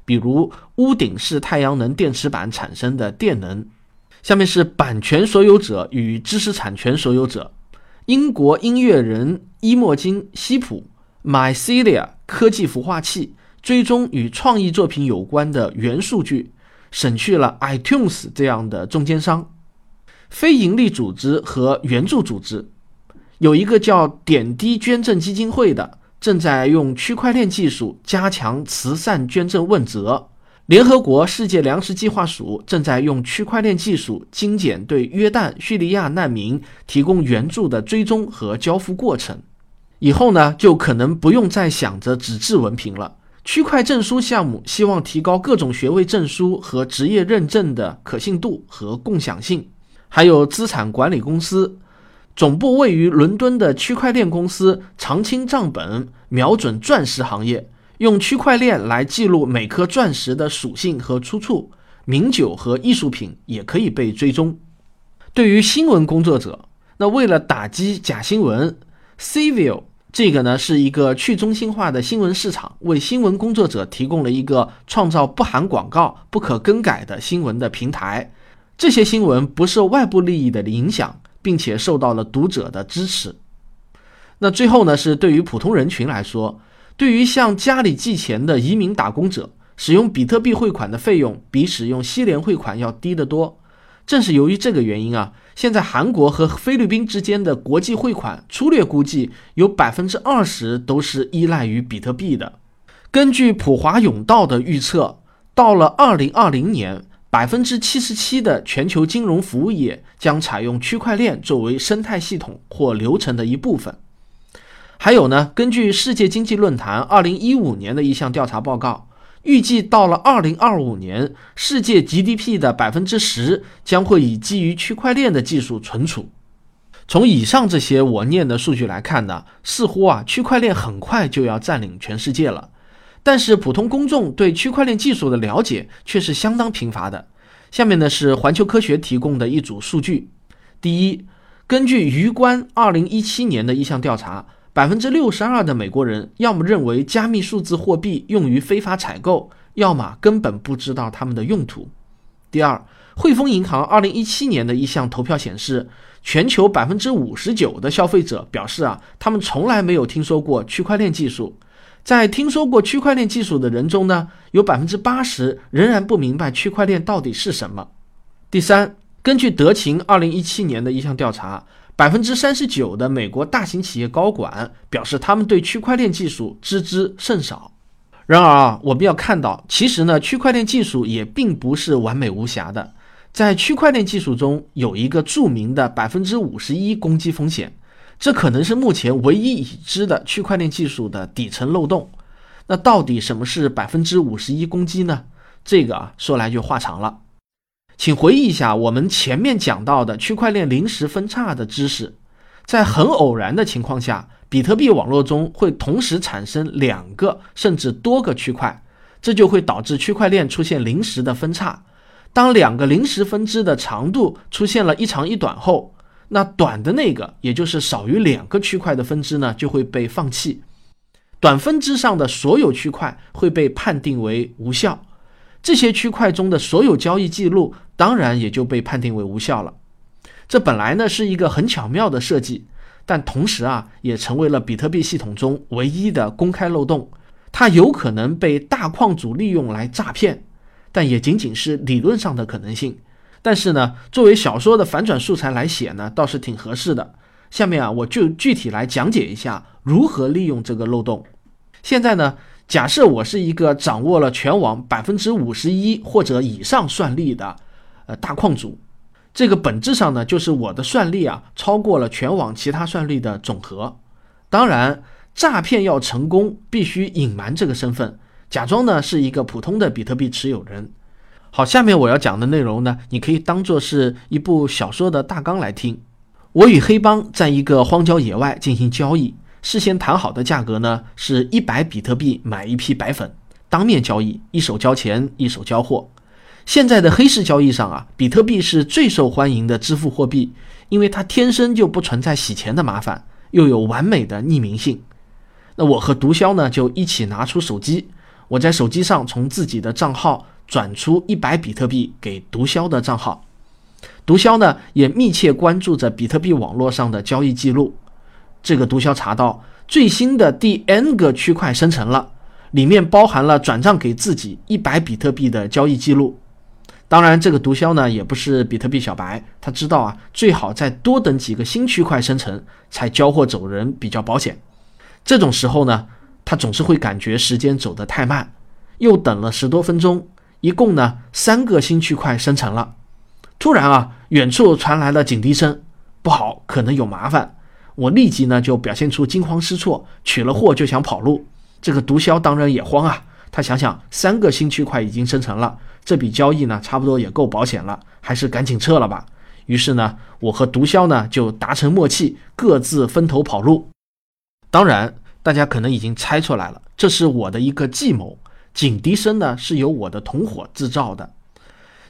比如屋顶式太阳能电池板产生的电能。下面是版权所有者与知识产权所有者。英国音乐人伊莫金·西普 （Mycelia） 科技孵化器追踪与创意作品有关的原数据，省去了 iTunes 这样的中间商。非营利组织和援助组织，有一个叫点滴捐赠基金会的，正在用区块链技术加强慈善捐赠问责。联合国世界粮食计划署正在用区块链技术精简对约旦、叙利亚难民提供援助的追踪和交付过程。以后呢，就可能不用再想着纸质文凭了。区块证书项目希望提高各种学位证书和职业认证的可信度和共享性。还有资产管理公司，总部位于伦敦的区块链公司长青账本瞄准钻石行业。用区块链来记录每颗钻石的属性和出处，名酒和艺术品也可以被追踪。对于新闻工作者，那为了打击假新闻，Civil 这个呢是一个去中心化的新闻市场，为新闻工作者提供了一个创造不含广告、不可更改的新闻的平台。这些新闻不受外部利益的影响，并且受到了读者的支持。那最后呢，是对于普通人群来说。对于向家里寄钱的移民打工者，使用比特币汇款的费用比使用西联汇款要低得多。正是由于这个原因啊，现在韩国和菲律宾之间的国际汇款，粗略估计有百分之二十都是依赖于比特币的。根据普华永道的预测，到了二零二零年，百分之七十七的全球金融服务业将采用区块链作为生态系统或流程的一部分。还有呢，根据世界经济论坛二零一五年的一项调查报告，预计到了二零二五年，世界 GDP 的百分之十将会以基于区块链的技术存储。从以上这些我念的数据来看呢，似乎啊，区块链很快就要占领全世界了。但是普通公众对区块链技术的了解却是相当贫乏的。下面呢是环球科学提供的一组数据。第一，根据余关二零一七年的一项调查，百分之六十二的美国人要么认为加密数字货币用于非法采购，要么根本不知道它们的用途。第二，汇丰银行二零一七年的一项投票显示，全球百分之五十九的消费者表示啊，他们从来没有听说过区块链技术。在听说过区块链技术的人中呢，有百分之八十仍然不明白区块链到底是什么。第三，根据德勤二零一七年的一项调查，百分之三十九的美国大型企业高管表示，他们对区块链技术知之甚少。然而啊，我们要看到，其实呢，区块链技术也并不是完美无瑕的。在区块链技术中，有一个著名的百分之五十一攻击风险。这可能是目前唯一已知的区块链技术的底层漏洞。那到底什么是百分之五十一攻击呢？这个啊说来就话长了。请回忆一下我们前面讲到的区块链临时分叉的知识。在很偶然的情况下，比特币网络中会同时产生两个甚至多个区块，这就会导致区块链出现临时的分叉。当两个临时分支的长度出现了一长一短后，那短的那个，也就是少于两个区块的分支呢，就会被放弃。短分支上的所有区块会被判定为无效，这些区块中的所有交易记录当然也就被判定为无效了。这本来呢是一个很巧妙的设计，但同时啊也成为了比特币系统中唯一的公开漏洞。它有可能被大矿主利用来诈骗，但也仅仅是理论上的可能性。但是呢，作为小说的反转素材来写呢，倒是挺合适的。下面啊，我就具体来讲解一下如何利用这个漏洞。现在呢，假设我是一个掌握了全网百分之五十一或者以上算力的呃大矿主，这个本质上呢，就是我的算力啊超过了全网其他算力的总和。当然，诈骗要成功，必须隐瞒这个身份，假装呢是一个普通的比特币持有人。好，下面我要讲的内容呢，你可以当做是一部小说的大纲来听。我与黑帮在一个荒郊野外进行交易，事先谈好的价格呢是一百比特币买一批白粉，当面交易，一手交钱一手交货。现在的黑市交易上啊，比特币是最受欢迎的支付货币，因为它天生就不存在洗钱的麻烦，又有完美的匿名性。那我和毒枭呢就一起拿出手机，我在手机上从自己的账号。转出一百比特币给毒枭的账号，毒枭呢也密切关注着比特币网络上的交易记录。这个毒枭查到最新的第 n 个区块生成了，里面包含了转账给自己一百比特币的交易记录。当然，这个毒枭呢也不是比特币小白，他知道啊，最好再多等几个新区块生成，才交货走人比较保险。这种时候呢，他总是会感觉时间走得太慢，又等了十多分钟。一共呢三个新区块生成了，突然啊，远处传来了警笛声，不好，可能有麻烦。我立即呢就表现出惊慌失措，取了货就想跑路。这个毒枭当然也慌啊，他想想三个新区块已经生成了，这笔交易呢差不多也够保险了，还是赶紧撤了吧。于是呢，我和毒枭呢就达成默契，各自分头跑路。当然，大家可能已经猜出来了，这是我的一个计谋。警笛声呢是由我的同伙制造的。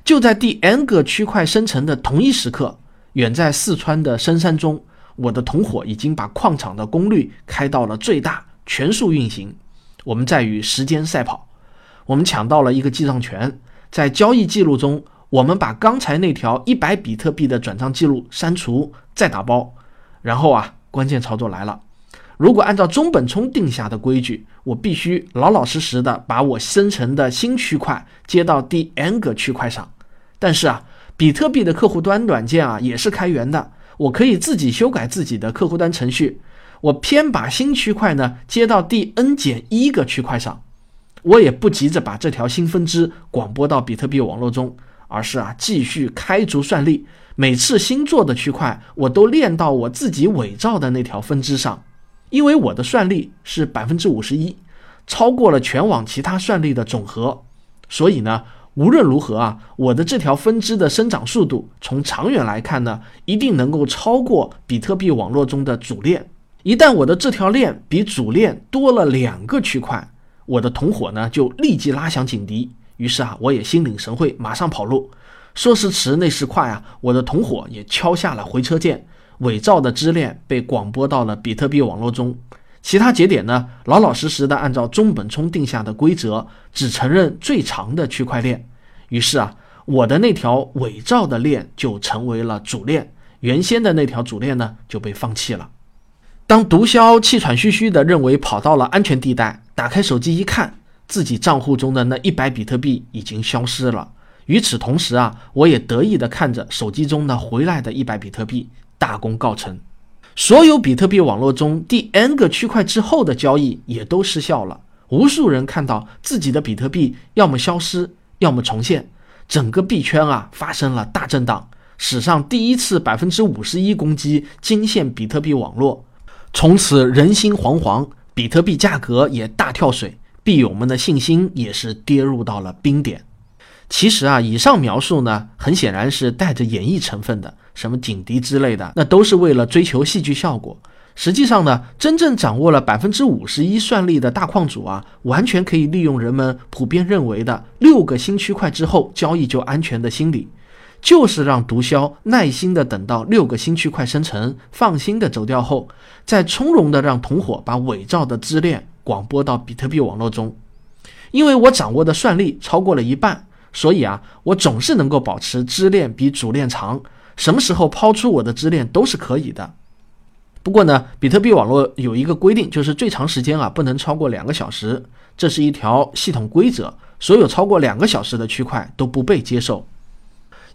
就在第 n 个区块生成的同一时刻，远在四川的深山中，我的同伙已经把矿场的功率开到了最大，全速运行。我们在与时间赛跑。我们抢到了一个记账权，在交易记录中，我们把刚才那条一百比特币的转账记录删除，再打包。然后啊，关键操作来了。如果按照中本聪定下的规矩，我必须老老实实的把我生成的新区块接到第 n 个区块上。但是啊，比特币的客户端软件啊也是开源的，我可以自己修改自己的客户端程序。我偏把新区块呢接到第 n 减一个区块上。我也不急着把这条新分支广播到比特币网络中，而是啊继续开足算力，每次新做的区块我都链到我自己伪造的那条分支上。因为我的算力是百分之五十一，超过了全网其他算力的总和，所以呢，无论如何啊，我的这条分支的生长速度，从长远来看呢，一定能够超过比特币网络中的主链。一旦我的这条链比主链多了两个区块，我的同伙呢就立即拉响警笛。于是啊，我也心领神会，马上跑路。说时迟，那时快啊，我的同伙也敲下了回车键，伪造的支链被广播到了比特币网络中。其他节点呢，老老实实的按照中本聪定下的规则，只承认最长的区块链。于是啊，我的那条伪造的链就成为了主链，原先的那条主链呢就被放弃了。当毒枭气喘吁吁的认为跑到了安全地带，打开手机一看，自己账户中的那一百比特币已经消失了。与此同时啊，我也得意的看着手机中那回来的一百比特币，大功告成。所有比特币网络中第 n 个区块之后的交易也都失效了，无数人看到自己的比特币要么消失，要么重现，整个币圈啊发生了大震荡，史上第一次百分之五十一攻击惊现比特币网络，从此人心惶惶，比特币价格也大跳水，币友们的信心也是跌入到了冰点。其实啊，以上描述呢，很显然是带着演绎成分的。什么警笛之类的，那都是为了追求戏剧效果。实际上呢，真正掌握了百分之五十一算力的大矿主啊，完全可以利用人们普遍认为的六个新区块之后交易就安全的心理，就是让毒枭耐心的等到六个新区块生成，放心的走掉后，再从容的让同伙把伪造的支链广播到比特币网络中。因为我掌握的算力超过了一半，所以啊，我总是能够保持支链比主链长。什么时候抛出我的支链都是可以的，不过呢，比特币网络有一个规定，就是最长时间啊不能超过两个小时，这是一条系统规则，所有超过两个小时的区块都不被接受。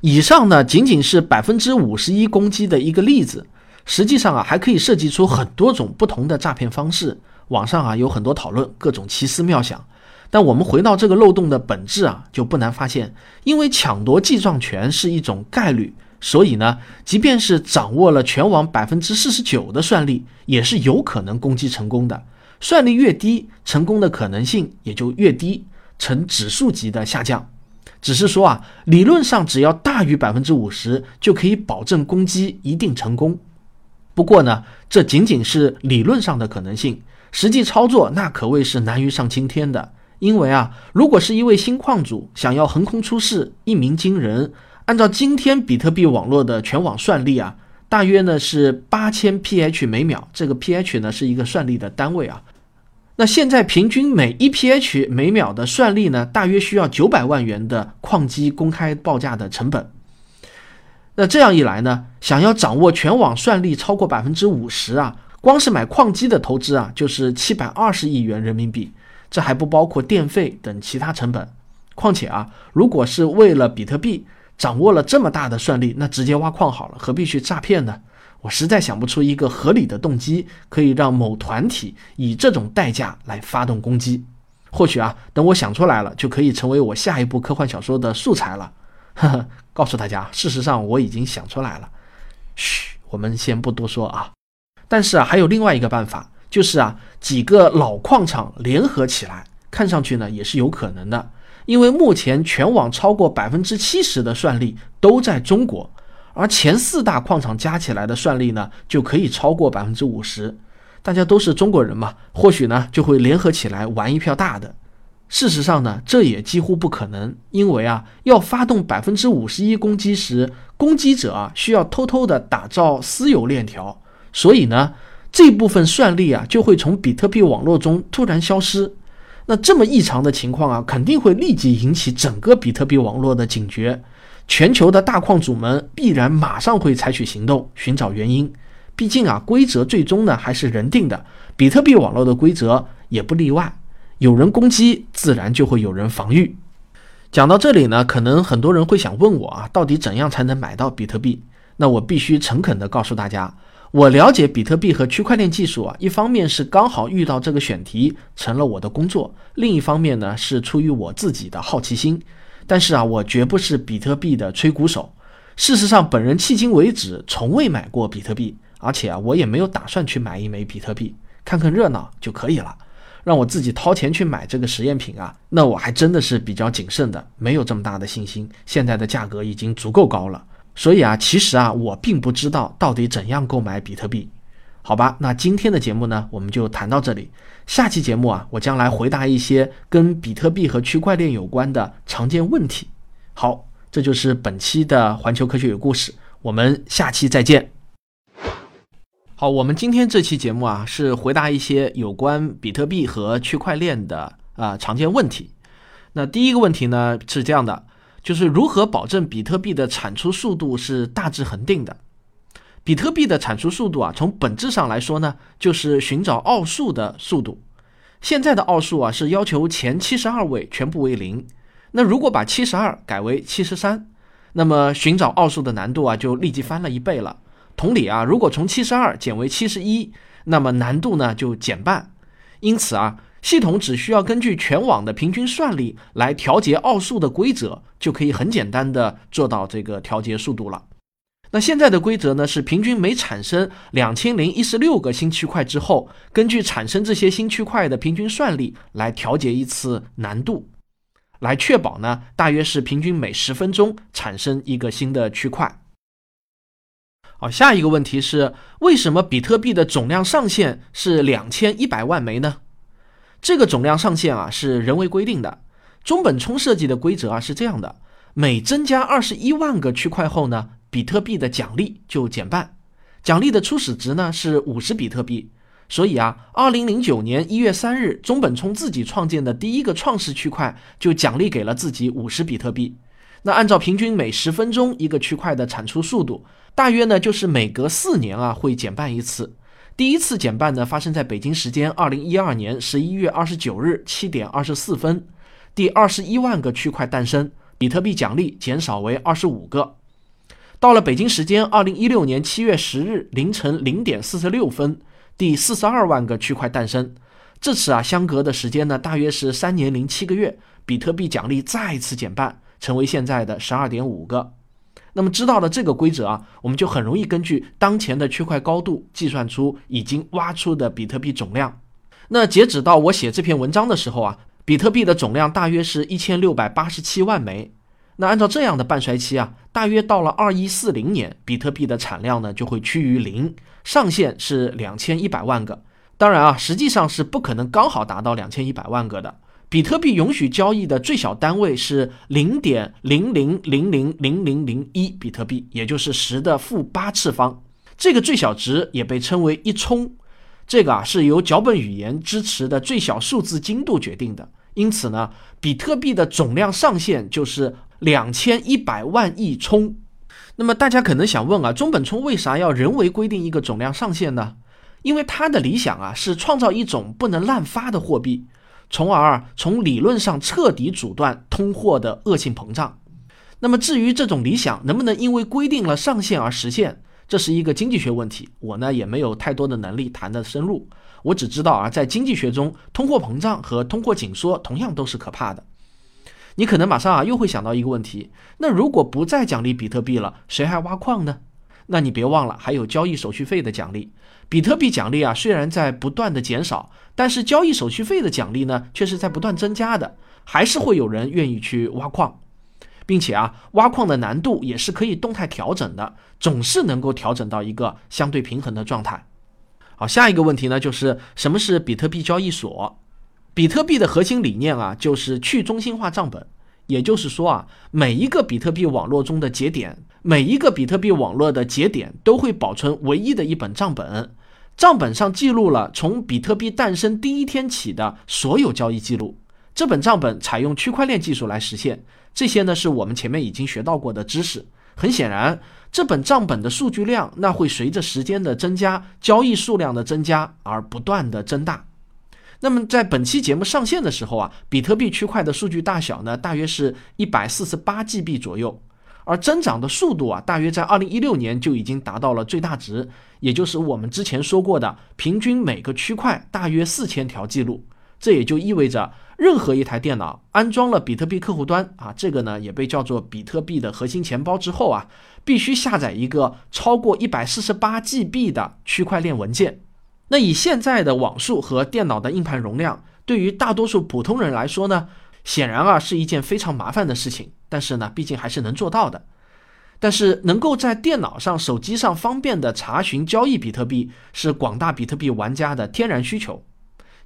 以上呢仅仅是百分之五十一攻击的一个例子，实际上啊还可以设计出很多种不同的诈骗方式，网上啊有很多讨论，各种奇思妙想。但我们回到这个漏洞的本质啊，就不难发现，因为抢夺记账权是一种概率。所以呢，即便是掌握了全网百分之四十九的算力，也是有可能攻击成功的。算力越低，成功的可能性也就越低，呈指数级的下降。只是说啊，理论上只要大于百分之五十，就可以保证攻击一定成功。不过呢，这仅仅是理论上的可能性，实际操作那可谓是难于上青天的。因为啊，如果是一位新矿主想要横空出世，一鸣惊人。按照今天比特币网络的全网算力啊，大约呢是八千 pH 每秒。这个 pH 呢是一个算力的单位啊。那现在平均每一 pH 每秒的算力呢，大约需要九百万元的矿机公开报价的成本。那这样一来呢，想要掌握全网算力超过百分之五十啊，光是买矿机的投资啊，就是七百二十亿元人民币。这还不包括电费等其他成本。况且啊，如果是为了比特币，掌握了这么大的算力，那直接挖矿好了，何必去诈骗呢？我实在想不出一个合理的动机可以让某团体以这种代价来发动攻击。或许啊，等我想出来了，就可以成为我下一部科幻小说的素材了。呵呵，告诉大家，事实上我已经想出来了。嘘，我们先不多说啊。但是啊，还有另外一个办法，就是啊，几个老矿场联合起来，看上去呢也是有可能的。因为目前全网超过百分之七十的算力都在中国，而前四大矿场加起来的算力呢，就可以超过百分之五十。大家都是中国人嘛，或许呢就会联合起来玩一票大的。事实上呢，这也几乎不可能，因为啊，要发动百分之五十一攻击时，攻击者啊需要偷偷的打造私有链条，所以呢，这部分算力啊就会从比特币网络中突然消失。那这么异常的情况啊，肯定会立即引起整个比特币网络的警觉，全球的大矿主们必然马上会采取行动寻找原因。毕竟啊，规则最终呢还是人定的，比特币网络的规则也不例外。有人攻击，自然就会有人防御。讲到这里呢，可能很多人会想问我啊，到底怎样才能买到比特币？那我必须诚恳地告诉大家。我了解比特币和区块链技术啊，一方面是刚好遇到这个选题成了我的工作，另一方面呢是出于我自己的好奇心。但是啊，我绝不是比特币的吹鼓手。事实上，本人迄今为止从未买过比特币，而且啊，我也没有打算去买一枚比特币，看看热闹就可以了。让我自己掏钱去买这个实验品啊，那我还真的是比较谨慎的，没有这么大的信心。现在的价格已经足够高了。所以啊，其实啊，我并不知道到底怎样购买比特币，好吧？那今天的节目呢，我们就谈到这里。下期节目啊，我将来回答一些跟比特币和区块链有关的常见问题。好。这就是本期的环球科学有故事，我们下期再见。好，我们今天这期节目啊，是回答一些有关比特币和区块链的啊常见问题。那第一个问题呢是这样的，就是如何保证比特币的产出速度是大致恒定的？比特币的产出速度啊，从本质上来说呢，就是寻找奥数的速度。现在的奥数啊，是要求前七十二位全部为零。那如果把七十二改为七十三，那么寻找奥数的难度啊，就立即翻了一倍了。同理啊，如果从七十二减为七十一，那么难度呢就减半。因此啊，系统只需要根据全网的平均算力来调节奥数的规则，就可以很简单的做到这个调节速度了。那现在的规则呢是平均每产生两千零一十六个新区块之后，根据产生这些新区块的平均算力来调节一次难度，来确保呢大约是平均每十分钟产生一个新的区块。好，下一个问题是，为什么比特币的总量上限是两千一百万枚呢？这个总量上限啊是人为规定的。中本聪设计的规则啊是这样的：每增加二十一万个区块后呢，比特币的奖励就减半。奖励的初始值呢是五十比特币。所以啊，二零零九年一月三日，中本聪自己创建的第一个创世区块就奖励给了自己五十比特币。那按照平均每十分钟一个区块的产出速度。大约呢，就是每隔四年啊会减半一次。第一次减半呢，发生在北京时间二零一二年十一月二十九日七点二十四分，第二十一万个区块诞生，比特币奖励减少为二十五个。到了北京时间二零一六年七月十日凌晨零点四十六分，第四十二万个区块诞生。这次啊，相隔的时间呢，大约是三年零七个月，比特币奖励再次减半，成为现在的十二点五个。那么知道了这个规则啊，我们就很容易根据当前的区块高度计算出已经挖出的比特币总量。那截止到我写这篇文章的时候啊，比特币的总量大约是一千六百八十七万枚。那按照这样的半衰期啊，大约到了二一四零年，比特币的产量呢就会趋于零，上限是两千一百万个。当然啊，实际上是不可能刚好达到两千一百万个的。比特币允许交易的最小单位是零点零零零零零零零一比特币，也就是十的负八次方。这个最小值也被称为一冲。这个啊是由脚本语言支持的最小数字精度决定的。因此呢，比特币的总量上限就是两千一百万亿冲。那么大家可能想问啊，中本聪为啥要人为规定一个总量上限呢？因为他的理想啊是创造一种不能滥发的货币。从而从理论上彻底阻断通货的恶性膨胀。那么至于这种理想能不能因为规定了上限而实现，这是一个经济学问题。我呢也没有太多的能力谈得深入。我只知道啊，在经济学中，通货膨胀和通货紧缩同样都是可怕的。你可能马上啊又会想到一个问题：那如果不再奖励比特币了，谁还挖矿呢？那你别忘了还有交易手续费的奖励。比特币奖励啊，虽然在不断的减少，但是交易手续费的奖励呢，却是在不断增加的，还是会有人愿意去挖矿，并且啊，挖矿的难度也是可以动态调整的，总是能够调整到一个相对平衡的状态。好，下一个问题呢，就是什么是比特币交易所？比特币的核心理念啊，就是去中心化账本，也就是说啊，每一个比特币网络中的节点。每一个比特币网络的节点都会保存唯一的一本账本，账本上记录了从比特币诞生第一天起的所有交易记录。这本账本采用区块链技术来实现，这些呢是我们前面已经学到过的知识。很显然，这本账本的数据量那会随着时间的增加、交易数量的增加而不断的增大。那么在本期节目上线的时候啊，比特币区块的数据大小呢，大约是一百四十八 GB 左右。而增长的速度啊，大约在二零一六年就已经达到了最大值，也就是我们之前说过的平均每个区块大约四千条记录。这也就意味着，任何一台电脑安装了比特币客户端啊，这个呢也被叫做比特币的核心钱包之后啊，必须下载一个超过一百四十八 GB 的区块链文件。那以现在的网速和电脑的硬盘容量，对于大多数普通人来说呢？显然啊，是一件非常麻烦的事情，但是呢，毕竟还是能做到的。但是能够在电脑上、手机上方便的查询交易比特币，是广大比特币玩家的天然需求。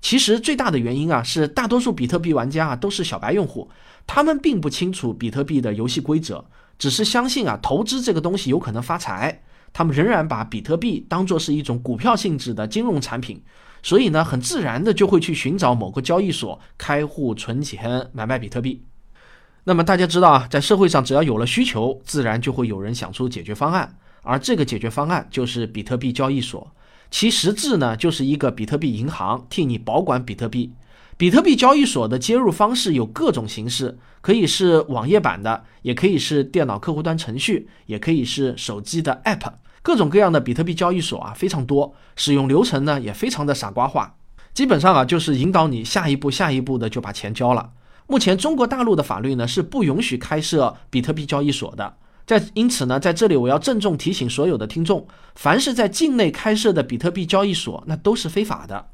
其实最大的原因啊，是大多数比特币玩家啊都是小白用户，他们并不清楚比特币的游戏规则，只是相信啊投资这个东西有可能发财，他们仍然把比特币当作是一种股票性质的金融产品，所以呢，很自然的就会去寻找某个交易所开户存钱、买卖比特币。那么大家知道啊，在社会上只要有了需求，自然就会有人想出解决方案，而这个解决方案就是比特币交易所，其实质呢就是一个比特币银行，替你保管比特币。比特币交易所的接入方式有各种形式，可以是网页版的，也可以是电脑客户端程序，也可以是手机的 App，各种各样的比特币交易所啊非常多，使用流程呢也非常的傻瓜化，基本上啊就是引导你下一步下一步的就把钱交了。目前中国大陆的法律呢是不允许开设比特币交易所的，在因此呢在这里我要郑重提醒所有的听众，凡是在境内开设的比特币交易所，那都是非法的。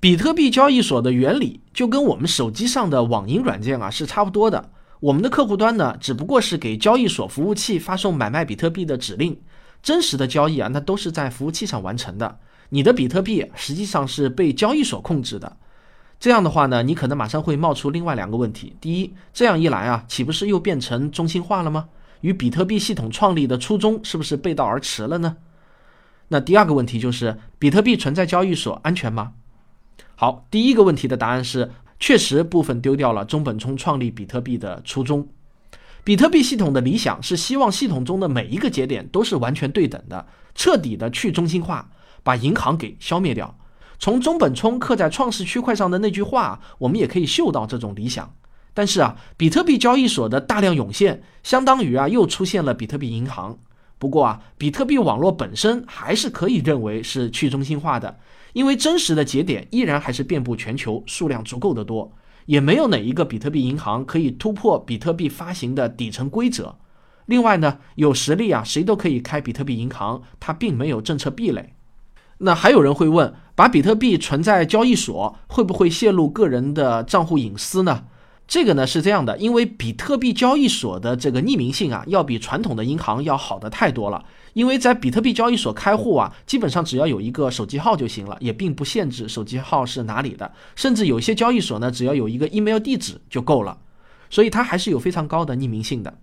比特币交易所的原理就跟我们手机上的网银软件啊是差不多的。我们的客户端呢，只不过是给交易所服务器发送买卖比特币的指令，真实的交易啊，那都是在服务器上完成的。你的比特币实际上是被交易所控制的。这样的话呢，你可能马上会冒出另外两个问题：第一，这样一来啊，岂不是又变成中心化了吗？与比特币系统创立的初衷是不是背道而驰了呢？那第二个问题就是，比特币存在交易所安全吗？好，第一个问题的答案是，确实部分丢掉了中本聪创立比特币的初衷。比特币系统的理想是希望系统中的每一个节点都是完全对等的，彻底的去中心化，把银行给消灭掉。从中本聪刻在创世区块上的那句话，我们也可以嗅到这种理想。但是啊，比特币交易所的大量涌现，相当于啊又出现了比特币银行。不过啊，比特币网络本身还是可以认为是去中心化的。因为真实的节点依然还是遍布全球，数量足够的多，也没有哪一个比特币银行可以突破比特币发行的底层规则。另外呢，有实力啊，谁都可以开比特币银行，它并没有政策壁垒。那还有人会问，把比特币存在交易所会不会泄露个人的账户隐私呢？这个呢是这样的，因为比特币交易所的这个匿名性啊，要比传统的银行要好的太多了。因为在比特币交易所开户啊，基本上只要有一个手机号就行了，也并不限制手机号是哪里的，甚至有些交易所呢，只要有一个 email 地址就够了，所以它还是有非常高的匿名性的。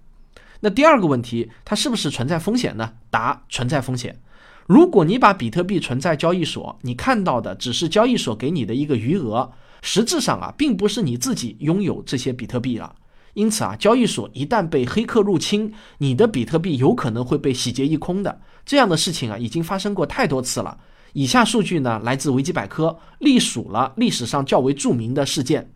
那第二个问题，它是不是存在风险呢？答：存在风险。如果你把比特币存在交易所，你看到的只是交易所给你的一个余额。实质上啊，并不是你自己拥有这些比特币了，因此啊，交易所一旦被黑客入侵，你的比特币有可能会被洗劫一空的。这样的事情啊，已经发生过太多次了。以下数据呢，来自维基百科，隶属了历史上较为著名的事件。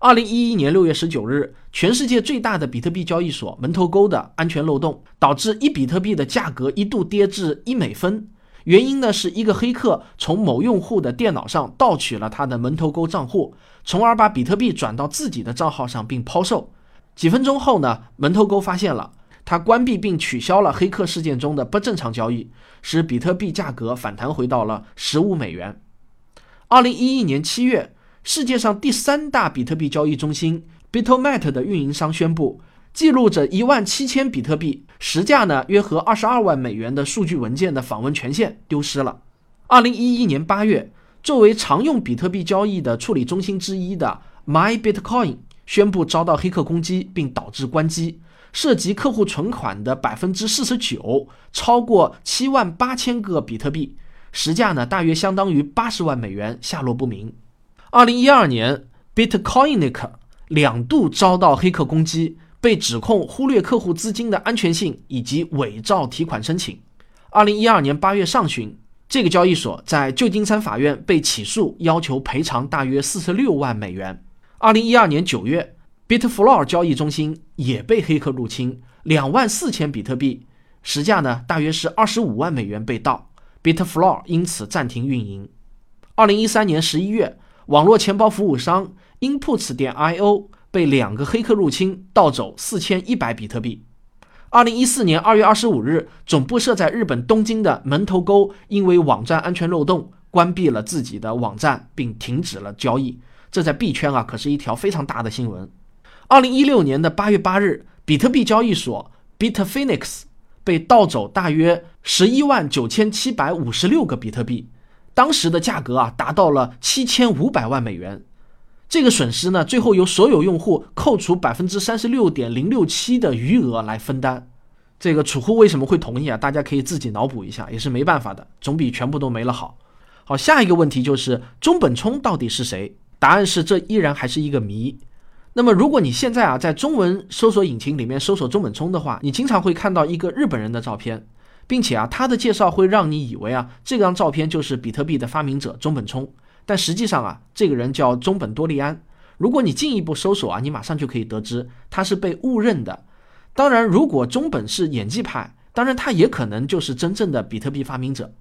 二零一一年六月十九日，全世界最大的比特币交易所门头沟的安全漏洞，导致一比特币的价格一度跌至一美分。原因呢，是一个黑客从某用户的电脑上盗取了他的门头沟账户，从而把比特币转到自己的账号上并抛售。几分钟后呢，门头沟发现了，他关闭并取消了黑客事件中的不正常交易，使比特币价格反弹回到了十五美元。二零一一年七月，世界上第三大比特币交易中心 Bitomat 的运营商宣布。记录着一万七千比特币，实价呢约合二十二万美元的数据文件的访问权限丢失了。二零一一年八月，作为常用比特币交易的处理中心之一的 MyBitcoin 宣布遭到黑客攻击，并导致关机，涉及客户存款的百分之四十九，超过七万八千个比特币，实价呢大约相当于八十万美元，下落不明。二零一二年，Bitcoinic 两度遭到黑客攻击。被指控忽略客户资金的安全性以及伪造提款申请。二零一二年八月上旬，这个交易所在旧金山法院被起诉，要求赔偿大约四十六万美元。二零一二年九月，Bitfloor 交易中心也被黑客入侵，两万四千比特币，实价呢大约是二十五万美元被盗，Bitfloor 因此暂停运营。二零一三年十一月，网络钱包服务商 Inputs 点 io。被两个黑客入侵，盗走四千一百比特币。二零一四年二月二十五日，总部设在日本东京的门头沟因为网站安全漏洞，关闭了自己的网站，并停止了交易。这在币圈啊，可是一条非常大的新闻。二零一六年的八月八日，比特币交易所 Bitfinex 被盗走大约十一万九千七百五十六个比特币，当时的价格啊，达到了七千五百万美元。这个损失呢，最后由所有用户扣除百分之三十六点零六七的余额来分担。这个储户为什么会同意啊？大家可以自己脑补一下，也是没办法的，总比全部都没了好。好，下一个问题就是中本聪到底是谁？答案是这依然还是一个谜。那么如果你现在啊在中文搜索引擎里面搜索中本聪的话，你经常会看到一个日本人的照片，并且啊他的介绍会让你以为啊这张照片就是比特币的发明者中本聪，但实际上啊这个人叫中本多利安。如果你进一步搜索啊，你马上就可以得知他是被误认的。当然，如果中本是演技派，当然他也可能就是真正的比特币发明者。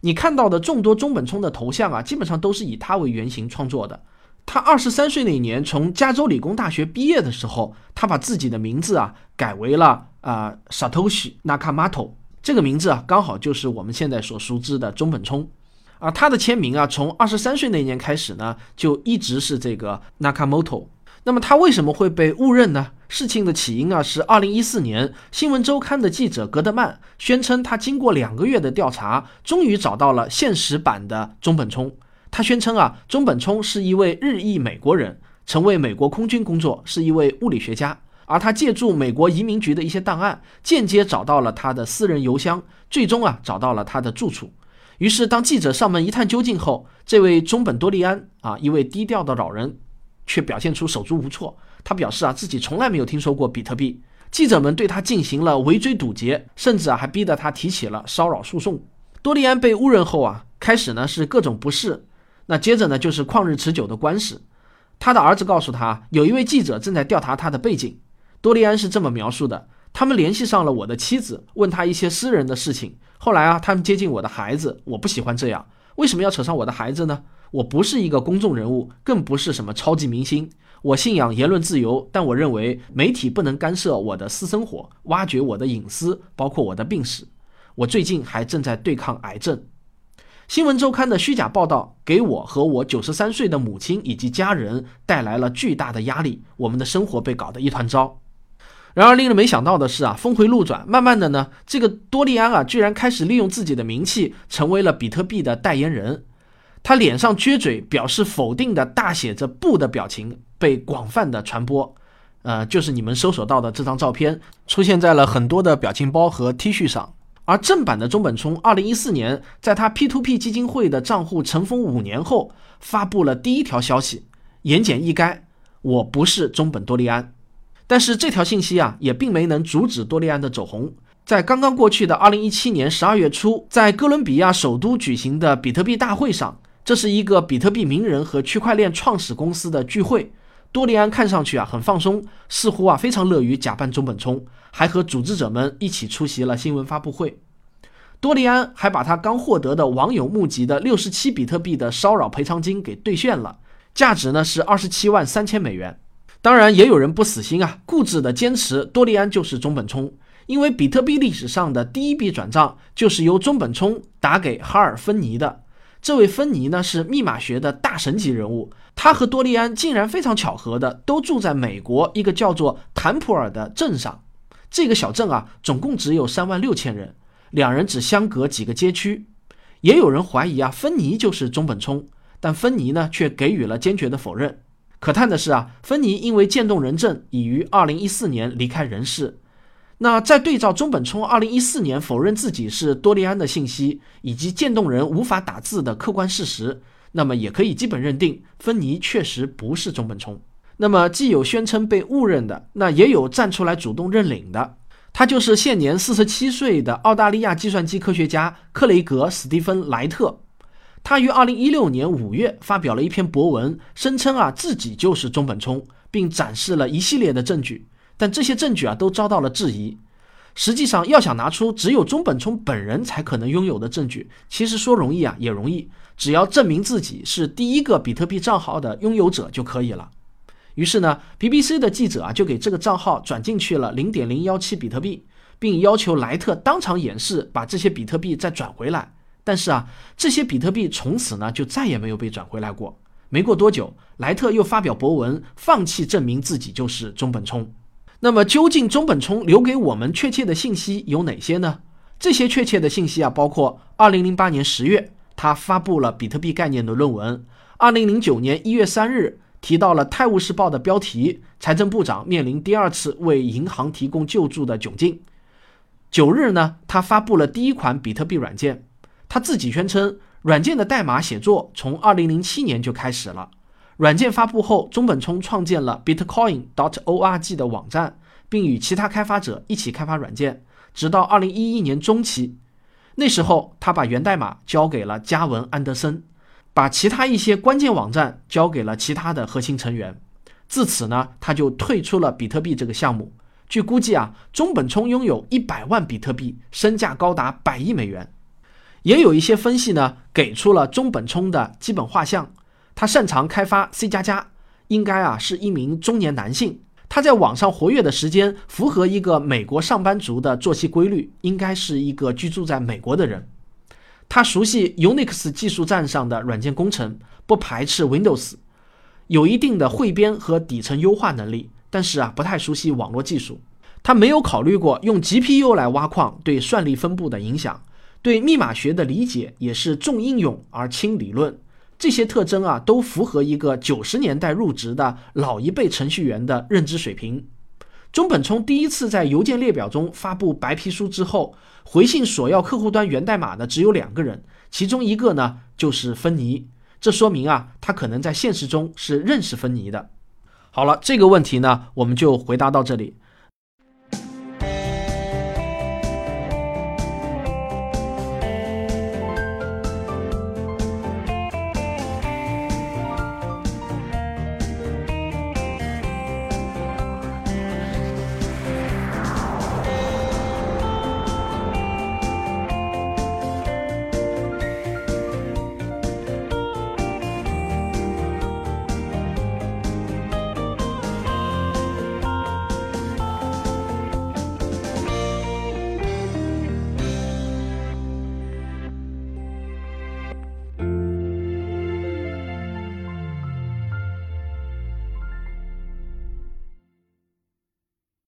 你看到的众多中本聪的头像啊，基本上都是以他为原型创作的。他二十三岁那年从加州理工大学毕业的时候，他把自己的名字啊改为了啊 Satoshi Nakamoto，这个名字啊刚好就是我们现在所熟知的中本聪。啊，他的签名啊从二十三岁那年开始呢，就一直是这个 Nakamoto。那么他为什么会被误认呢？事情的起因啊是二零一四年，《新闻周刊》的记者格德曼宣称，他经过两个月的调查，终于找到了现实版的中本聪。他宣称啊，中本聪是一位日裔美国人，曾为美国空军工作，是一位物理学家。而他借助美国移民局的一些档案，间接找到了他的私人邮箱，最终啊找到了他的住处。于是，当记者上门一探究竟后，这位中本多利安啊，一位低调的老人。却表现出手足无措。他表示啊，自己从来没有听说过比特币。记者们对他进行了围追堵截，甚至啊，还逼得他提起了骚扰诉讼。多利安被误认后啊，开始呢是各种不适，那接着呢就是旷日持久的官司。他的儿子告诉他，有一位记者正在调查他的背景。多利安是这么描述的：他们联系上了我的妻子，问他一些私人的事情。后来啊，他们接近我的孩子，我不喜欢这样。为什么要扯上我的孩子呢？我不是一个公众人物，更不是什么超级明星。我信仰言论自由，但我认为媒体不能干涉我的私生活，挖掘我的隐私，包括我的病史。我最近还正在对抗癌症。新闻周刊的虚假报道给我和我九十三岁的母亲以及家人带来了巨大的压力，我们的生活被搞得一团糟。然而，令人没想到的是啊，峰回路转，慢慢的呢，这个多利安啊，居然开始利用自己的名气，成为了比特币的代言人。他脸上撅嘴表示否定的大写着“不”的表情被广泛的传播，呃，就是你们搜索到的这张照片，出现在了很多的表情包和 T 恤上。而正版的中本聪，二零一四年在他 P2P 基金会的账户尘封五年后，发布了第一条消息，言简意赅：“我不是中本多利安。”但是这条信息啊，也并没能阻止多利安的走红。在刚刚过去的二零一七年十二月初，在哥伦比亚首都举行的比特币大会上。这是一个比特币名人和区块链创始公司的聚会。多利安看上去啊很放松，似乎啊非常乐于假扮中本聪，还和组织者们一起出席了新闻发布会。多利安还把他刚获得的网友募集的六十七比特币的骚扰赔偿金给兑现了，价值呢是二十七万三千美元。当然，也有人不死心啊，固执的坚持多利安就是中本聪，因为比特币历史上的第一笔转账就是由中本聪打给哈尔芬尼的。这位芬尼呢是密码学的大神级人物，他和多利安竟然非常巧合的都住在美国一个叫做坦普尔的镇上。这个小镇啊，总共只有三万六千人，两人只相隔几个街区。也有人怀疑啊，芬尼就是中本聪，但芬尼呢却给予了坚决的否认。可叹的是啊，芬尼因为渐冻人症已于二零一四年离开人世。那在对照中本聪二零一四年否认自己是多利安的信息，以及渐冻人无法打字的客观事实，那么也可以基本认定芬尼确实不是中本聪。那么既有宣称被误认的，那也有站出来主动认领的，他就是现年四十七岁的澳大利亚计算机科学家克雷格·史蒂芬·莱特。他于二零一六年五月发表了一篇博文，声称啊自己就是中本聪，并展示了一系列的证据。但这些证据啊都遭到了质疑。实际上，要想拿出只有中本聪本人才可能拥有的证据，其实说容易啊也容易，只要证明自己是第一个比特币账号的拥有者就可以了。于是呢，BBC 的记者啊就给这个账号转进去了零点零幺七比特币，并要求莱特当场演示把这些比特币再转回来。但是啊，这些比特币从此呢就再也没有被转回来过。没过多久，莱特又发表博文，放弃证明自己就是中本聪。那么，究竟中本聪留给我们确切的信息有哪些呢？这些确切的信息啊，包括2008年10月，他发布了比特币概念的论文；2009年1月3日，提到了《泰晤士报》的标题：财政部长面临第二次为银行提供救助的窘境；九日呢，他发布了第一款比特币软件。他自己宣称，软件的代码写作从2007年就开始了。软件发布后，中本聪创建了 Bitcoin.org 的网站，并与其他开发者一起开发软件，直到2011年中期。那时候，他把源代码交给了加文·安德森，把其他一些关键网站交给了其他的核心成员。自此呢，他就退出了比特币这个项目。据估计啊，中本聪拥有一百万比特币，身价高达百亿美元。也有一些分析呢，给出了中本聪的基本画像。他擅长开发 C 加加，应该啊是一名中年男性。他在网上活跃的时间符合一个美国上班族的作息规律，应该是一个居住在美国的人。他熟悉 Unix 技术站上的软件工程，不排斥 Windows，有一定的汇编和底层优化能力，但是啊不太熟悉网络技术。他没有考虑过用 GPU 来挖矿对算力分布的影响，对密码学的理解也是重应用而轻理论。这些特征啊，都符合一个九十年代入职的老一辈程序员的认知水平。中本聪第一次在邮件列表中发布白皮书之后，回信索要客户端源代码的只有两个人，其中一个呢就是芬尼。这说明啊，他可能在现实中是认识芬尼的。好了，这个问题呢，我们就回答到这里。